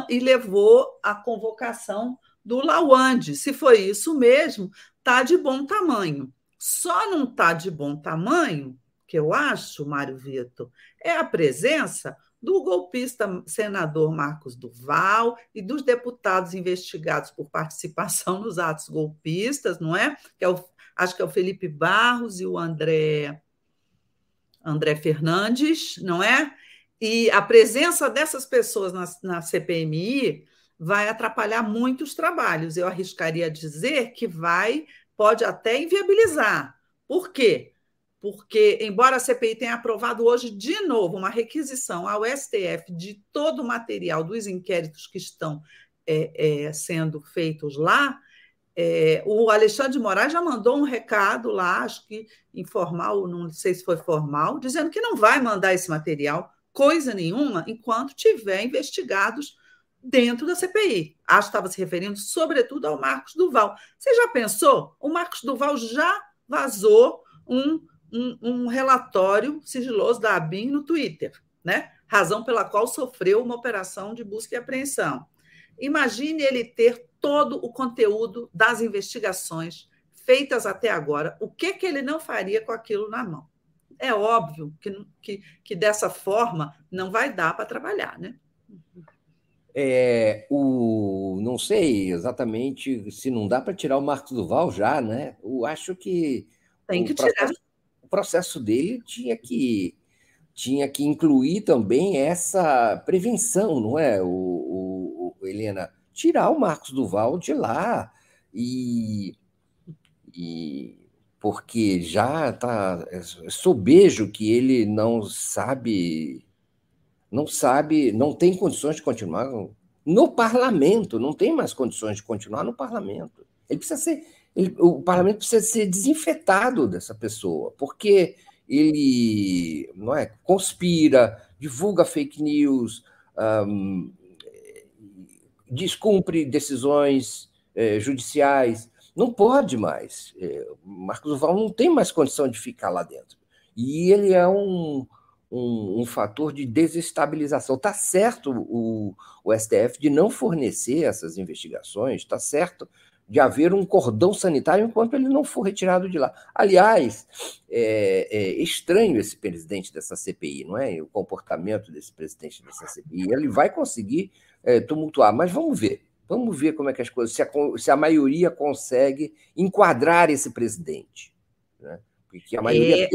e levou a convocação do Lawande. Se foi isso mesmo, está de bom tamanho. Só não está de bom tamanho, que eu acho, Mário Vitor, é a presença do golpista senador Marcos Duval e dos deputados investigados por participação nos atos golpistas, não é? Que é o, acho que é o Felipe Barros e o André André Fernandes, não é? E a presença dessas pessoas na, na CPMI vai atrapalhar muito os trabalhos. Eu arriscaria dizer que vai, pode até inviabilizar. Por quê? Porque, embora a CPI tenha aprovado hoje de novo uma requisição ao STF de todo o material dos inquéritos que estão é, é, sendo feitos lá, é, o Alexandre de Moraes já mandou um recado lá, acho que informal, não sei se foi formal, dizendo que não vai mandar esse material coisa nenhuma enquanto tiver investigados dentro da CPI. Acho que estava se referindo sobretudo ao Marcos Duval. Você já pensou? O Marcos Duval já vazou um, um, um relatório sigiloso da ABIN no Twitter, né? razão pela qual sofreu uma operação de busca e apreensão. Imagine ele ter todo o conteúdo das investigações feitas até agora. O que, que ele não faria com aquilo na mão? é óbvio que, que, que dessa forma não vai dar para trabalhar, né? É, o, não sei exatamente se não dá para tirar o Marcos Duval já, né? Eu acho que tem que processo, tirar. O processo dele tinha que tinha que incluir também essa prevenção, não é, o, o, o Helena? Tirar o Marcos Duval de lá e, e porque já está é sobejo que ele não sabe, não sabe, não tem condições de continuar no parlamento, não tem mais condições de continuar no parlamento. Ele precisa ser, ele, o parlamento precisa ser desinfetado dessa pessoa, porque ele não é conspira, divulga fake news, um, descumpre decisões eh, judiciais não pode mais. É, Marcos Duval não tem mais condição de ficar lá dentro. E ele é um, um, um fator de desestabilização. Está certo o, o STF de não fornecer essas investigações, está certo de haver um cordão sanitário enquanto ele não for retirado de lá. Aliás, é, é, estranho esse presidente dessa CPI, não é? O comportamento desse presidente dessa CPI. Ele vai conseguir é, tumultuar, mas vamos ver. Vamos ver como é que as coisas, se a, se a maioria consegue enquadrar esse presidente. Né? Porque a maioria. É...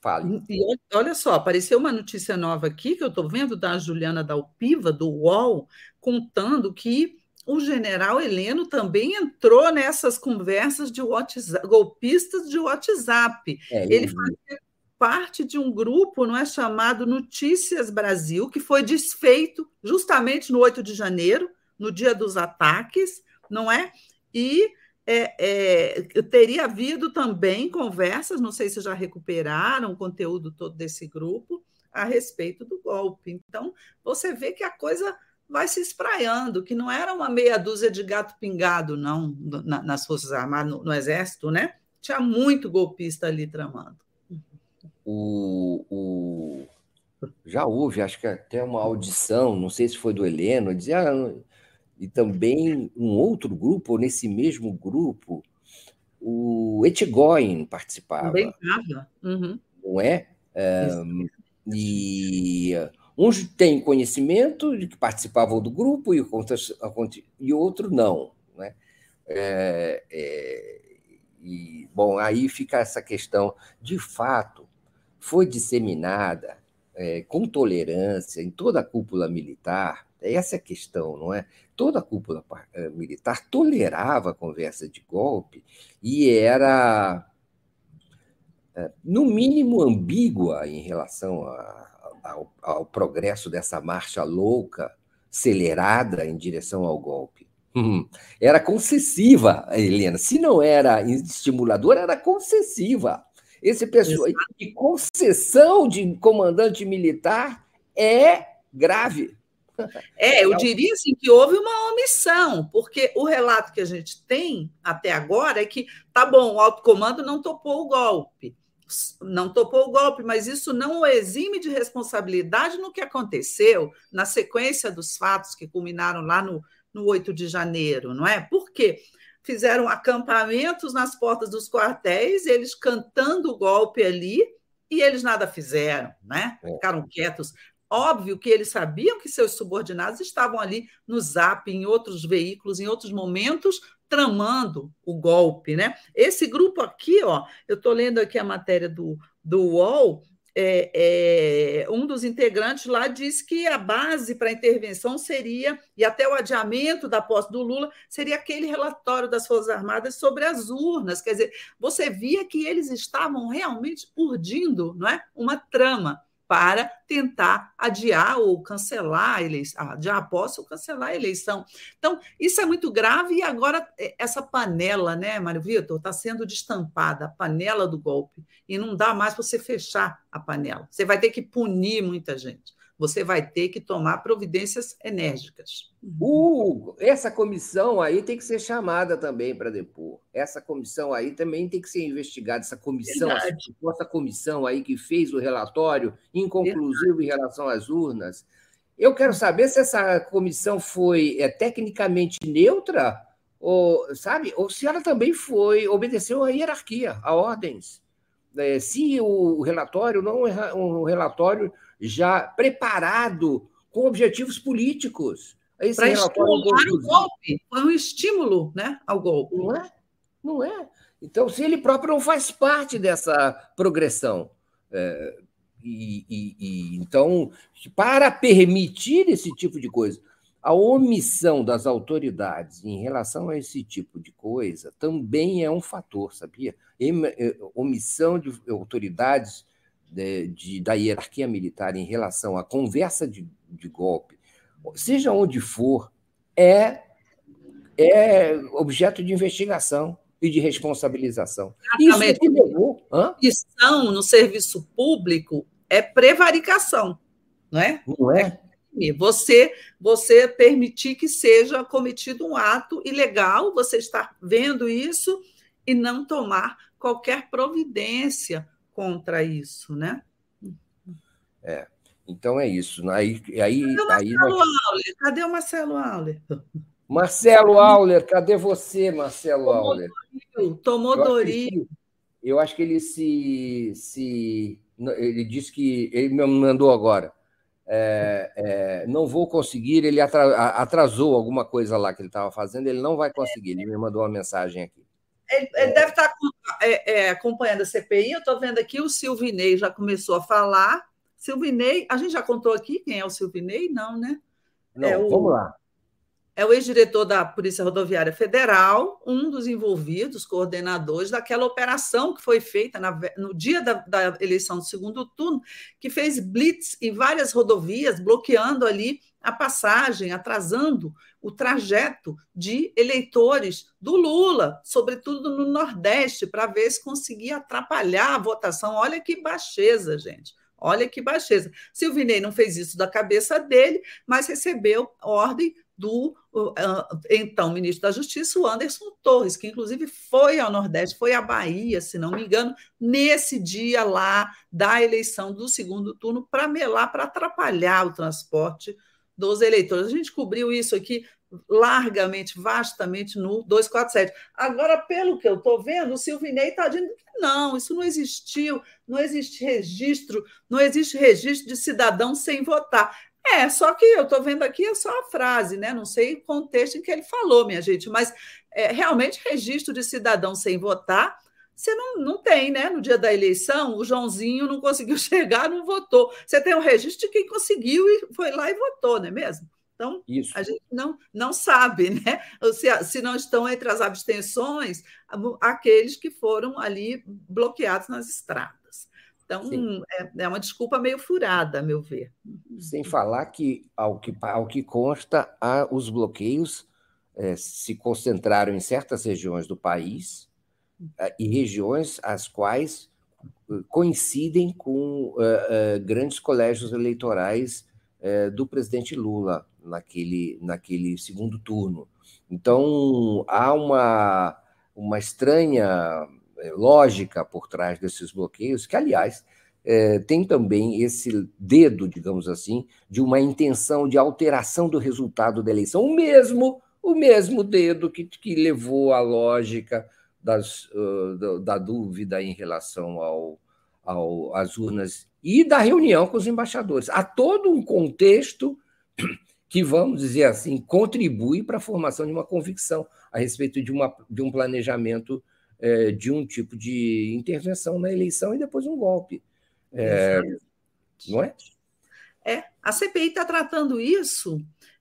Fale. E olha só, apareceu uma notícia nova aqui que eu estou vendo da Juliana Dalpiva, do UOL, contando que o general Heleno também entrou nessas conversas de WhatsApp, golpistas de WhatsApp. É, Ele fazia parte de um grupo não é chamado Notícias Brasil, que foi desfeito justamente no 8 de janeiro, no dia dos ataques, não é? E é, é, teria havido também conversas, não sei se já recuperaram o conteúdo todo desse grupo, a respeito do golpe. Então, você vê que a coisa vai se espraiando, que não era uma meia dúzia de gato pingado, não, na, nas Forças Armadas, no, no, Exército, né? Tinha muito golpista ali tramando. O, o... Já houve, acho que até uma audição, não sei se foi do Heleno, dizia, ah, e também um outro grupo, nesse mesmo grupo, o Etgoin participava. Estava. Uhum. Não é? Um, e uns têm conhecimento de que participavam do grupo e, e outro não. Né? É, é, e, bom, aí fica essa questão. De fato, foi disseminada é, com tolerância em toda a cúpula militar Essa é a questão, não é? Toda a cúpula eh, militar tolerava a conversa de golpe e era, eh, no mínimo, ambígua em relação a, ao, ao progresso dessa marcha louca, acelerada em direção ao golpe. Hum, era concessiva, Helena. Se não era estimuladora, era concessiva. Esse pessoal, e concessão de comandante militar é grave. É, eu diria assim que houve uma omissão, porque o relato que a gente tem até agora é que, tá bom, o alto comando não topou o golpe, não topou o golpe, mas isso não o exime de responsabilidade no que aconteceu na sequência dos fatos que culminaram lá no, no 8 de janeiro, não é? Por quê? Fizeram acampamentos nas portas dos quartéis, eles cantando o golpe ali, e eles nada fizeram, né? É. Ficaram quietos. Óbvio que eles sabiam que seus subordinados estavam ali no Zap, em outros veículos, em outros momentos, tramando o golpe, né? Esse grupo aqui, ó, eu estou lendo aqui a matéria do, do UOL, é, é, um dos integrantes lá disse que a base para a intervenção seria, e até o adiamento da posse do Lula, seria aquele relatório das Forças Armadas sobre as urnas. Quer dizer, você via que eles estavam realmente urdindo não é? uma trama para tentar adiar ou cancelar a eleição, adiar a posse ou cancelar a eleição. Então, isso é muito grave e agora é, essa panela, né, Mário Vitor, está sendo destampada, a panela do golpe, e não dá mais para você fechar a panela. Você vai ter que punir muita gente você vai ter que tomar providências enérgicas. Uh, essa comissão aí tem que ser chamada também para depor. Essa comissão aí também tem que ser investigada. Essa comissão, essa, essa comissão aí que fez o relatório inconclusivo Verdade. em relação às urnas. Eu quero saber se essa comissão foi é, tecnicamente neutra, ou sabe, ou se ela também foi obedeceu à hierarquia, a ordens. É, se o relatório não é um relatório já preparado com objetivos políticos. Para estimular o golpe, foi um estímulo né, ao golpe. Não é? Não é. Então, se ele próprio não faz parte dessa progressão. É, e, e, e, então, para permitir esse tipo de coisa, a omissão das autoridades em relação a esse tipo de coisa também é um fator, sabia? É, omissão de autoridades de, de, da hierarquia militar em relação à conversa de, de golpe, seja onde for, é, é objeto de investigação e de responsabilização. Exatamente. Isso levou, Missão no serviço público é prevaricação, não é? Não é? Você, você permitir que seja cometido um ato ilegal, você está vendo isso e não tomar qualquer providência contra isso, né? É. Então é isso. Aí, aí, cadê, o aí nós... Auler? cadê o Marcelo Auler? Marcelo Auler, cadê você, Marcelo Tomou Auler? Doril, tomou eu Doril. Acho eu acho que ele se, se. Ele disse que. Ele me mandou agora. É, é, não vou conseguir, ele atrasou alguma coisa lá que ele estava fazendo, ele não vai conseguir. Ele me mandou uma mensagem aqui. Ele, ele deve estar é, é, acompanhando a CPI. Eu estou vendo aqui o Silvinei já começou a falar. Silvinei, a gente já contou aqui quem é o Silvinei? Não, né? Não, é o, vamos lá. É o ex-diretor da Polícia Rodoviária Federal, um dos envolvidos, coordenadores daquela operação que foi feita na, no dia da, da eleição do segundo turno, que fez blitz em várias rodovias, bloqueando ali a passagem, atrasando o trajeto de eleitores do Lula, sobretudo no Nordeste, para ver se conseguia atrapalhar a votação. Olha que baixeza, gente. Olha que baixeza. Silvinei não fez isso da cabeça dele, mas recebeu ordem do uh, então ministro da Justiça, o Anderson Torres, que inclusive foi ao Nordeste, foi à Bahia, se não me engano, nesse dia lá da eleição do segundo turno, para melar, para atrapalhar o transporte dos eleitores. A gente cobriu isso aqui largamente, vastamente no 247. Agora, pelo que eu estou vendo, o Silvinei está dizendo que não, isso não existiu, não existe registro, não existe registro de cidadão sem votar. É, só que eu estou vendo aqui é só a frase, né? Não sei o contexto em que ele falou, minha gente, mas é, realmente registro de cidadão sem votar você não, não tem, né? No dia da eleição, o Joãozinho não conseguiu chegar, não votou. Você tem o registro de quem conseguiu e foi lá e votou, não é mesmo? Então, Isso. a gente não, não sabe, né? Se, se não estão entre as abstenções aqueles que foram ali bloqueados nas estradas. Então, é, é, uma desculpa meio furada, a meu ver. Sem falar que, ao que, ao que consta, há, os bloqueios é, se concentraram em certas regiões do país é, e regiões as quais coincidem com uh, uh, grandes colégios eleitorais uh, do presidente Lula naquele, naquele segundo turno. Então, há uma, uma estranha lógica por trás desses bloqueios, que, aliás, tem também esse dedo, digamos assim, de uma intenção de alteração do resultado da eleição, o mesmo, o mesmo dedo que, que levou à lógica das, uh, da dúvida em relação ao, ao, às urnas e da reunião com os embaixadores. Há todo um contexto que, vamos dizer assim, contribui para a formação de uma convicção a respeito de, uma, de um planejamento é, de um tipo de intervenção na eleição e depois um golpe. É, não é? É, a CPI está tratando isso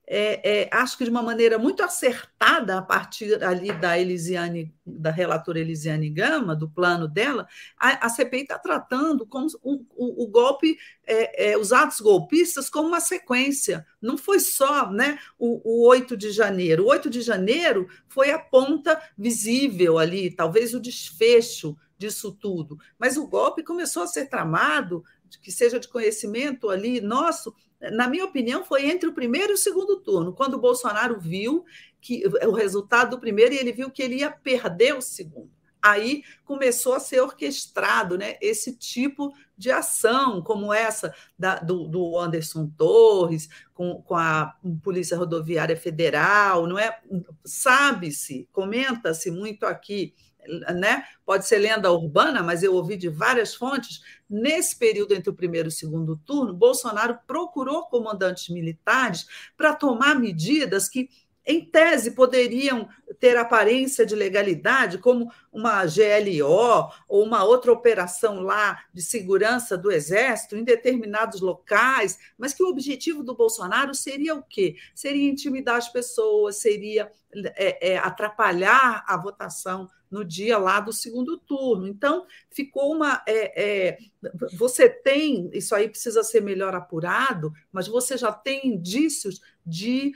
é, é, acho que de uma maneira muito acertada a partir ali da Elisiane, da relatora Elisiane Gama, do plano dela, a, a CPI está tratando como o, o, golpe, é, é, os atos golpistas como uma sequência. Não foi só né, o, o 8 de janeiro. O 8 de janeiro foi a ponta visível ali, talvez o desfecho disso tudo. Mas o golpe começou a ser tramado, que seja de conhecimento ali nosso, na minha opinião, foi entre o primeiro e o segundo turno, quando o Bolsonaro viu que o resultado do primeiro e ele viu que ele ia perder o segundo. Aí começou a ser orquestrado né, esse tipo de ação, como essa da, do, do, Anderson Torres, com, com a Polícia Rodoviária Federal, não é? Sabe-se, comenta-se muito aqui né? pode ser lenda urbana, mas eu ouvi de várias fontes. Nesse período entre o primeiro e o segundo turno, Bolsonaro procurou comandantes militares para tomar medidas que em tese, poderiam ter aparência de legalidade, como uma GLO ou uma outra operação lá de segurança do Exército em determinados locais, mas que o objetivo do Bolsonaro seria o quê? Seria intimidar as pessoas, seria é, é, atrapalhar a votação no dia lá do segundo turno. Então, ficou uma. É, é, você tem, isso aí precisa ser melhor apurado, mas você já tem indícios de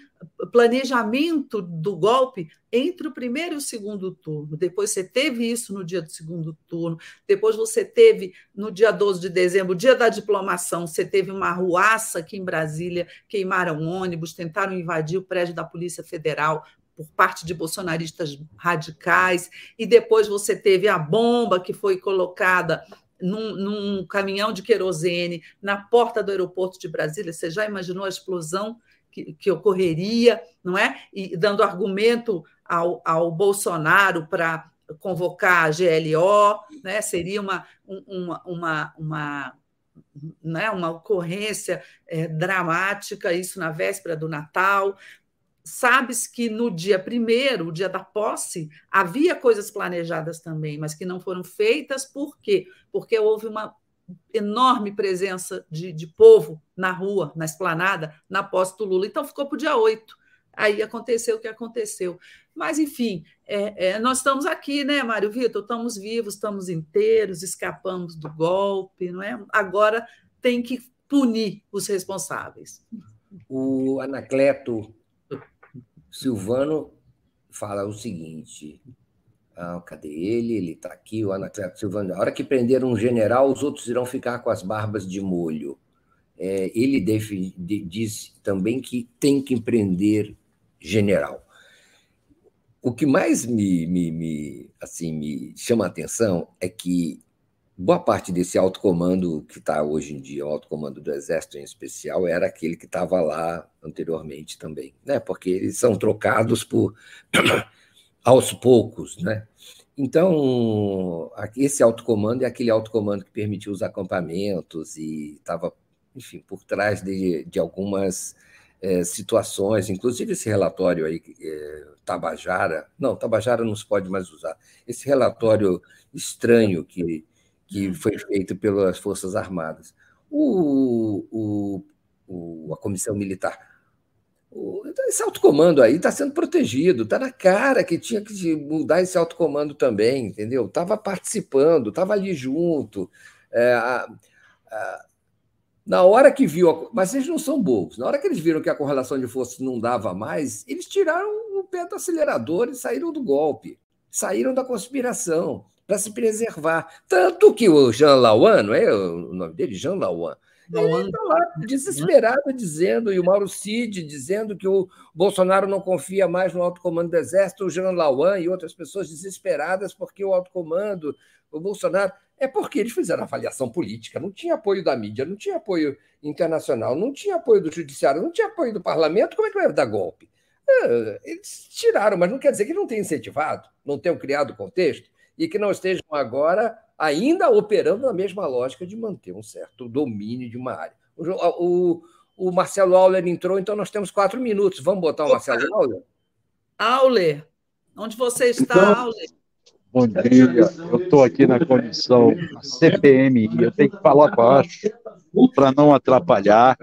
planejamento do golpe entre o primeiro e o segundo turno. Depois você teve isso no dia do segundo turno, depois você teve no dia 12 de dezembro, dia da diplomação, você teve uma ruaça aqui em Brasília, queimaram ônibus, tentaram invadir o prédio da Polícia Federal por parte de bolsonaristas radicais, e depois você teve a bomba que foi colocada num, num, caminhão de querosene na porta do aeroporto de Brasília. Você já imaginou a explosão que, que ocorreria, não é? E dando argumento ao, ao Bolsonaro para convocar a GLO, né? seria uma, uma, uma, uma, né? uma ocorrência é, dramática, isso na véspera do Natal. Sabes que no dia primeiro, o dia da posse, havia coisas planejadas também, mas que não foram feitas, por quê? Porque houve uma enorme presença de, de povo na rua, na esplanada, na posse do Lula. Então ficou para o dia 8. Aí aconteceu o que aconteceu. Mas, enfim, é, é, nós estamos aqui, né, Mário Vitor? Estamos vivos, estamos inteiros, escapamos do golpe, não é? Agora tem que punir os responsáveis. O Anacleto Silvano fala o seguinte: ah, cadê ele? Ele está aqui, o Anacleto Silvano. A hora que prender um general, os outros irão ficar com as barbas de molho. É, ele diz também que tem que prender general. O que mais me, me, me, assim, me chama a atenção é que boa parte desse alto comando que está hoje em dia, o alto comando do Exército em especial, era aquele que estava lá anteriormente também, né? porque eles são trocados por aos poucos, né? Então, esse autocomando é aquele autocomando que permitiu os acampamentos e estava, enfim, por trás de, de algumas é, situações, inclusive esse relatório aí, é, Tabajara, não, Tabajara não se pode mais usar, esse relatório estranho que, que foi feito pelas Forças Armadas. O, o, o, a Comissão Militar Então, esse autocomando aí está sendo protegido, está na cara que tinha que mudar esse autocomando também, entendeu? Estava participando, estava ali junto. É, a, a, na hora que viu, a, mas eles não são bobos, na hora que eles viram que a correlação de forças não dava mais, eles tiraram o pé do acelerador e saíram do golpe, saíram da conspiração para se preservar. Tanto que o Jean Lawan, não é o nome dele? Jean Lawan, ele está lá desesperado dizendo, e o Mauro Cid dizendo que o Bolsonaro não confia mais no alto comando do Exército, o Jean Lawan e outras pessoas desesperadas porque o alto comando, o Bolsonaro. É porque eles fizeram avaliação política, não tinha apoio da mídia, não tinha apoio internacional, não tinha apoio do judiciário, não tinha apoio do parlamento, como é que vai dar golpe? É, eles tiraram, mas não quer dizer que não tenham incentivado, não tenham criado contexto e que não estejam agora ainda operando na mesma lógica de manter um certo domínio de uma área. O, o, o Marcelo Auler entrou, então nós temos quatro minutos. Vamos botar o Marcelo Auler? Auler, onde você está, então, Auler? Bom dia, eu estou aqui na comissão CPMI, eu tenho que falar baixo para não atrapalhar,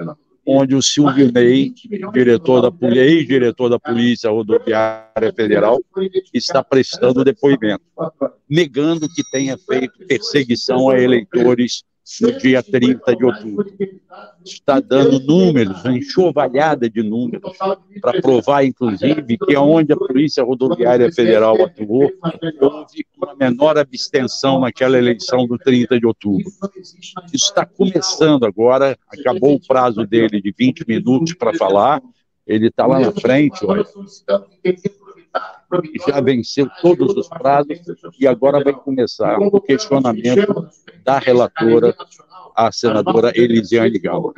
onde o Silvinei, diretor da ex-diretor da Polícia Rodoviária Federal, está prestando depoimento, negando que tenha feito perseguição a eleitores no dia 30 de outubro. Está dando números, uma enxovalhada de números, para provar, inclusive, que onde a Polícia Rodoviária Federal atuou, houve uma menor abstenção naquela eleição do 30 de outubro. Isso está começando agora, acabou o prazo dele de 20 minutos para falar, ele está lá na frente, olha já venceu todos os prazos e agora vai começar o questionamento da relatora, a senadora Elisiane Galo.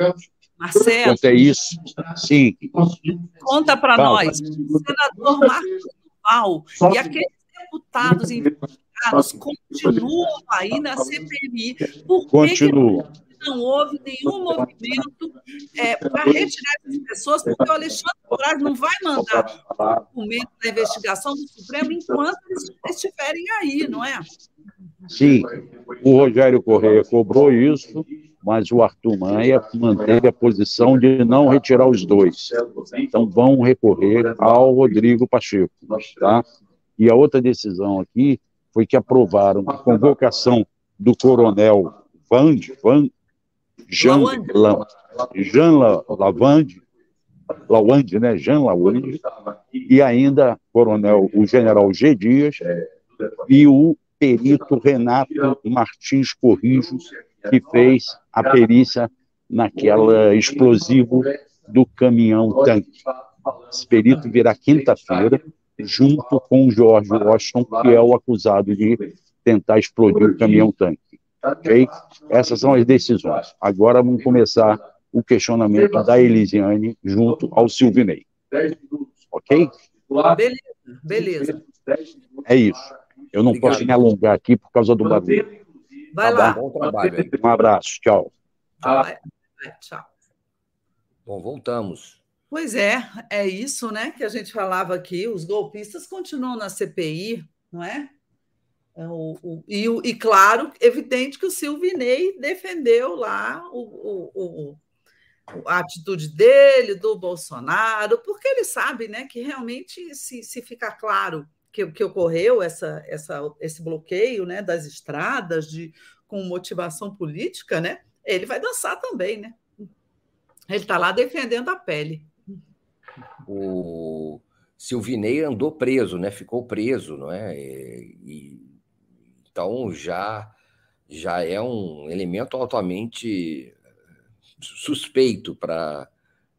Marcelo. Quanto é isso, sim. Conta para nós, senador Marcos Duval e aqueles deputados investigados continuam aí na CPMI. Por Continuam não houve nenhum movimento é, para retirar essas pessoas, porque o Alexandre Moraes não vai mandar o documento da investigação do Supremo enquanto eles estiverem aí, não é? Sim, o Rogério Correia cobrou isso, mas o Arthur Maia manteve a posição de não retirar os dois. Então vão recorrer ao Rodrigo Pacheco, tá? E a outra decisão aqui foi que aprovaram a convocação do coronel Van, Van, Jean, La, Jean La, Lavande, Lawande, né? Jean Lawande, e ainda coronel, o general G. Dias, e o perito Renato Martins Corrijo, que fez a perícia naquela explosivo do caminhão tanque. Esse perito virá quinta-feira, junto com o Jorge Washington, que é o acusado de tentar explodir o caminhão tanque. Ok? Essas são as decisões. Agora vamos começar o questionamento da Elisiane junto ao Silvinei. Ok? Beleza, beleza. É isso. Eu não Obrigado. posso me alongar aqui por causa do barulho. Vai tá lá. Bom trabalho. Um abraço. Tchau. Tchau. Bom, voltamos. Pois é, é isso, né, que a gente falava aqui. Os golpistas continuam na CPI, não é? É, o, o, e, e, claro, evidente que o Silvinei defendeu lá o, a atitude dele, do Bolsonaro, porque ele sabe né, que realmente, se, se ficar claro que, que ocorreu essa, essa, esse bloqueio né, das estradas de, com motivação política, né, ele vai dançar também. Né? Ele está lá defendendo a pele. O Silvinei andou preso, né? ficou preso, não é? E, então já já é um elemento altamente suspeito para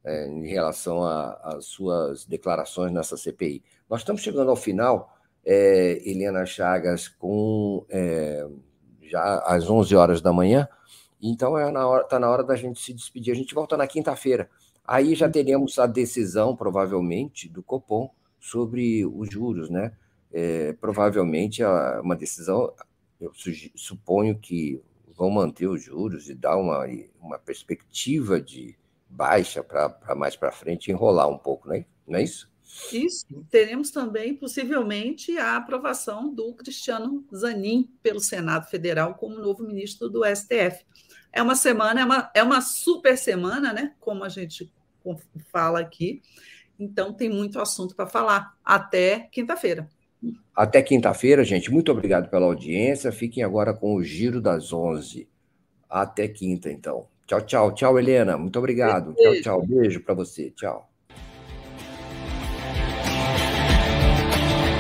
é, em relação às suas declarações nessa CPI. Nós estamos chegando ao final, é, Helena Chagas, com é, já às 11 horas da manhã, então está é na, hora, tá na hora da gente se despedir. A gente volta na quinta-feira. Aí já teremos a decisão, provavelmente, do Copom sobre os juros, né? É, provavelmente uma decisão eu suponho que vão manter os juros e dar uma, uma perspectiva de baixa para mais para frente enrolar um pouco, né? não é isso? Isso. Teremos também, possivelmente, a aprovação do Cristiano Zanin pelo Senado Federal como novo ministro do STF. É uma semana, é uma, é uma super semana, né? Como a gente fala aqui. Então, tem muito assunto para falar. Até quinta-feira. Até quinta-feira, gente. Muito obrigado pela audiência. Fiquem agora com o Giro das 11. Até quinta, então. Tchau, tchau. Tchau, Helena. Muito obrigado. Beijo. Tchau, tchau. Beijo para você. Tchau.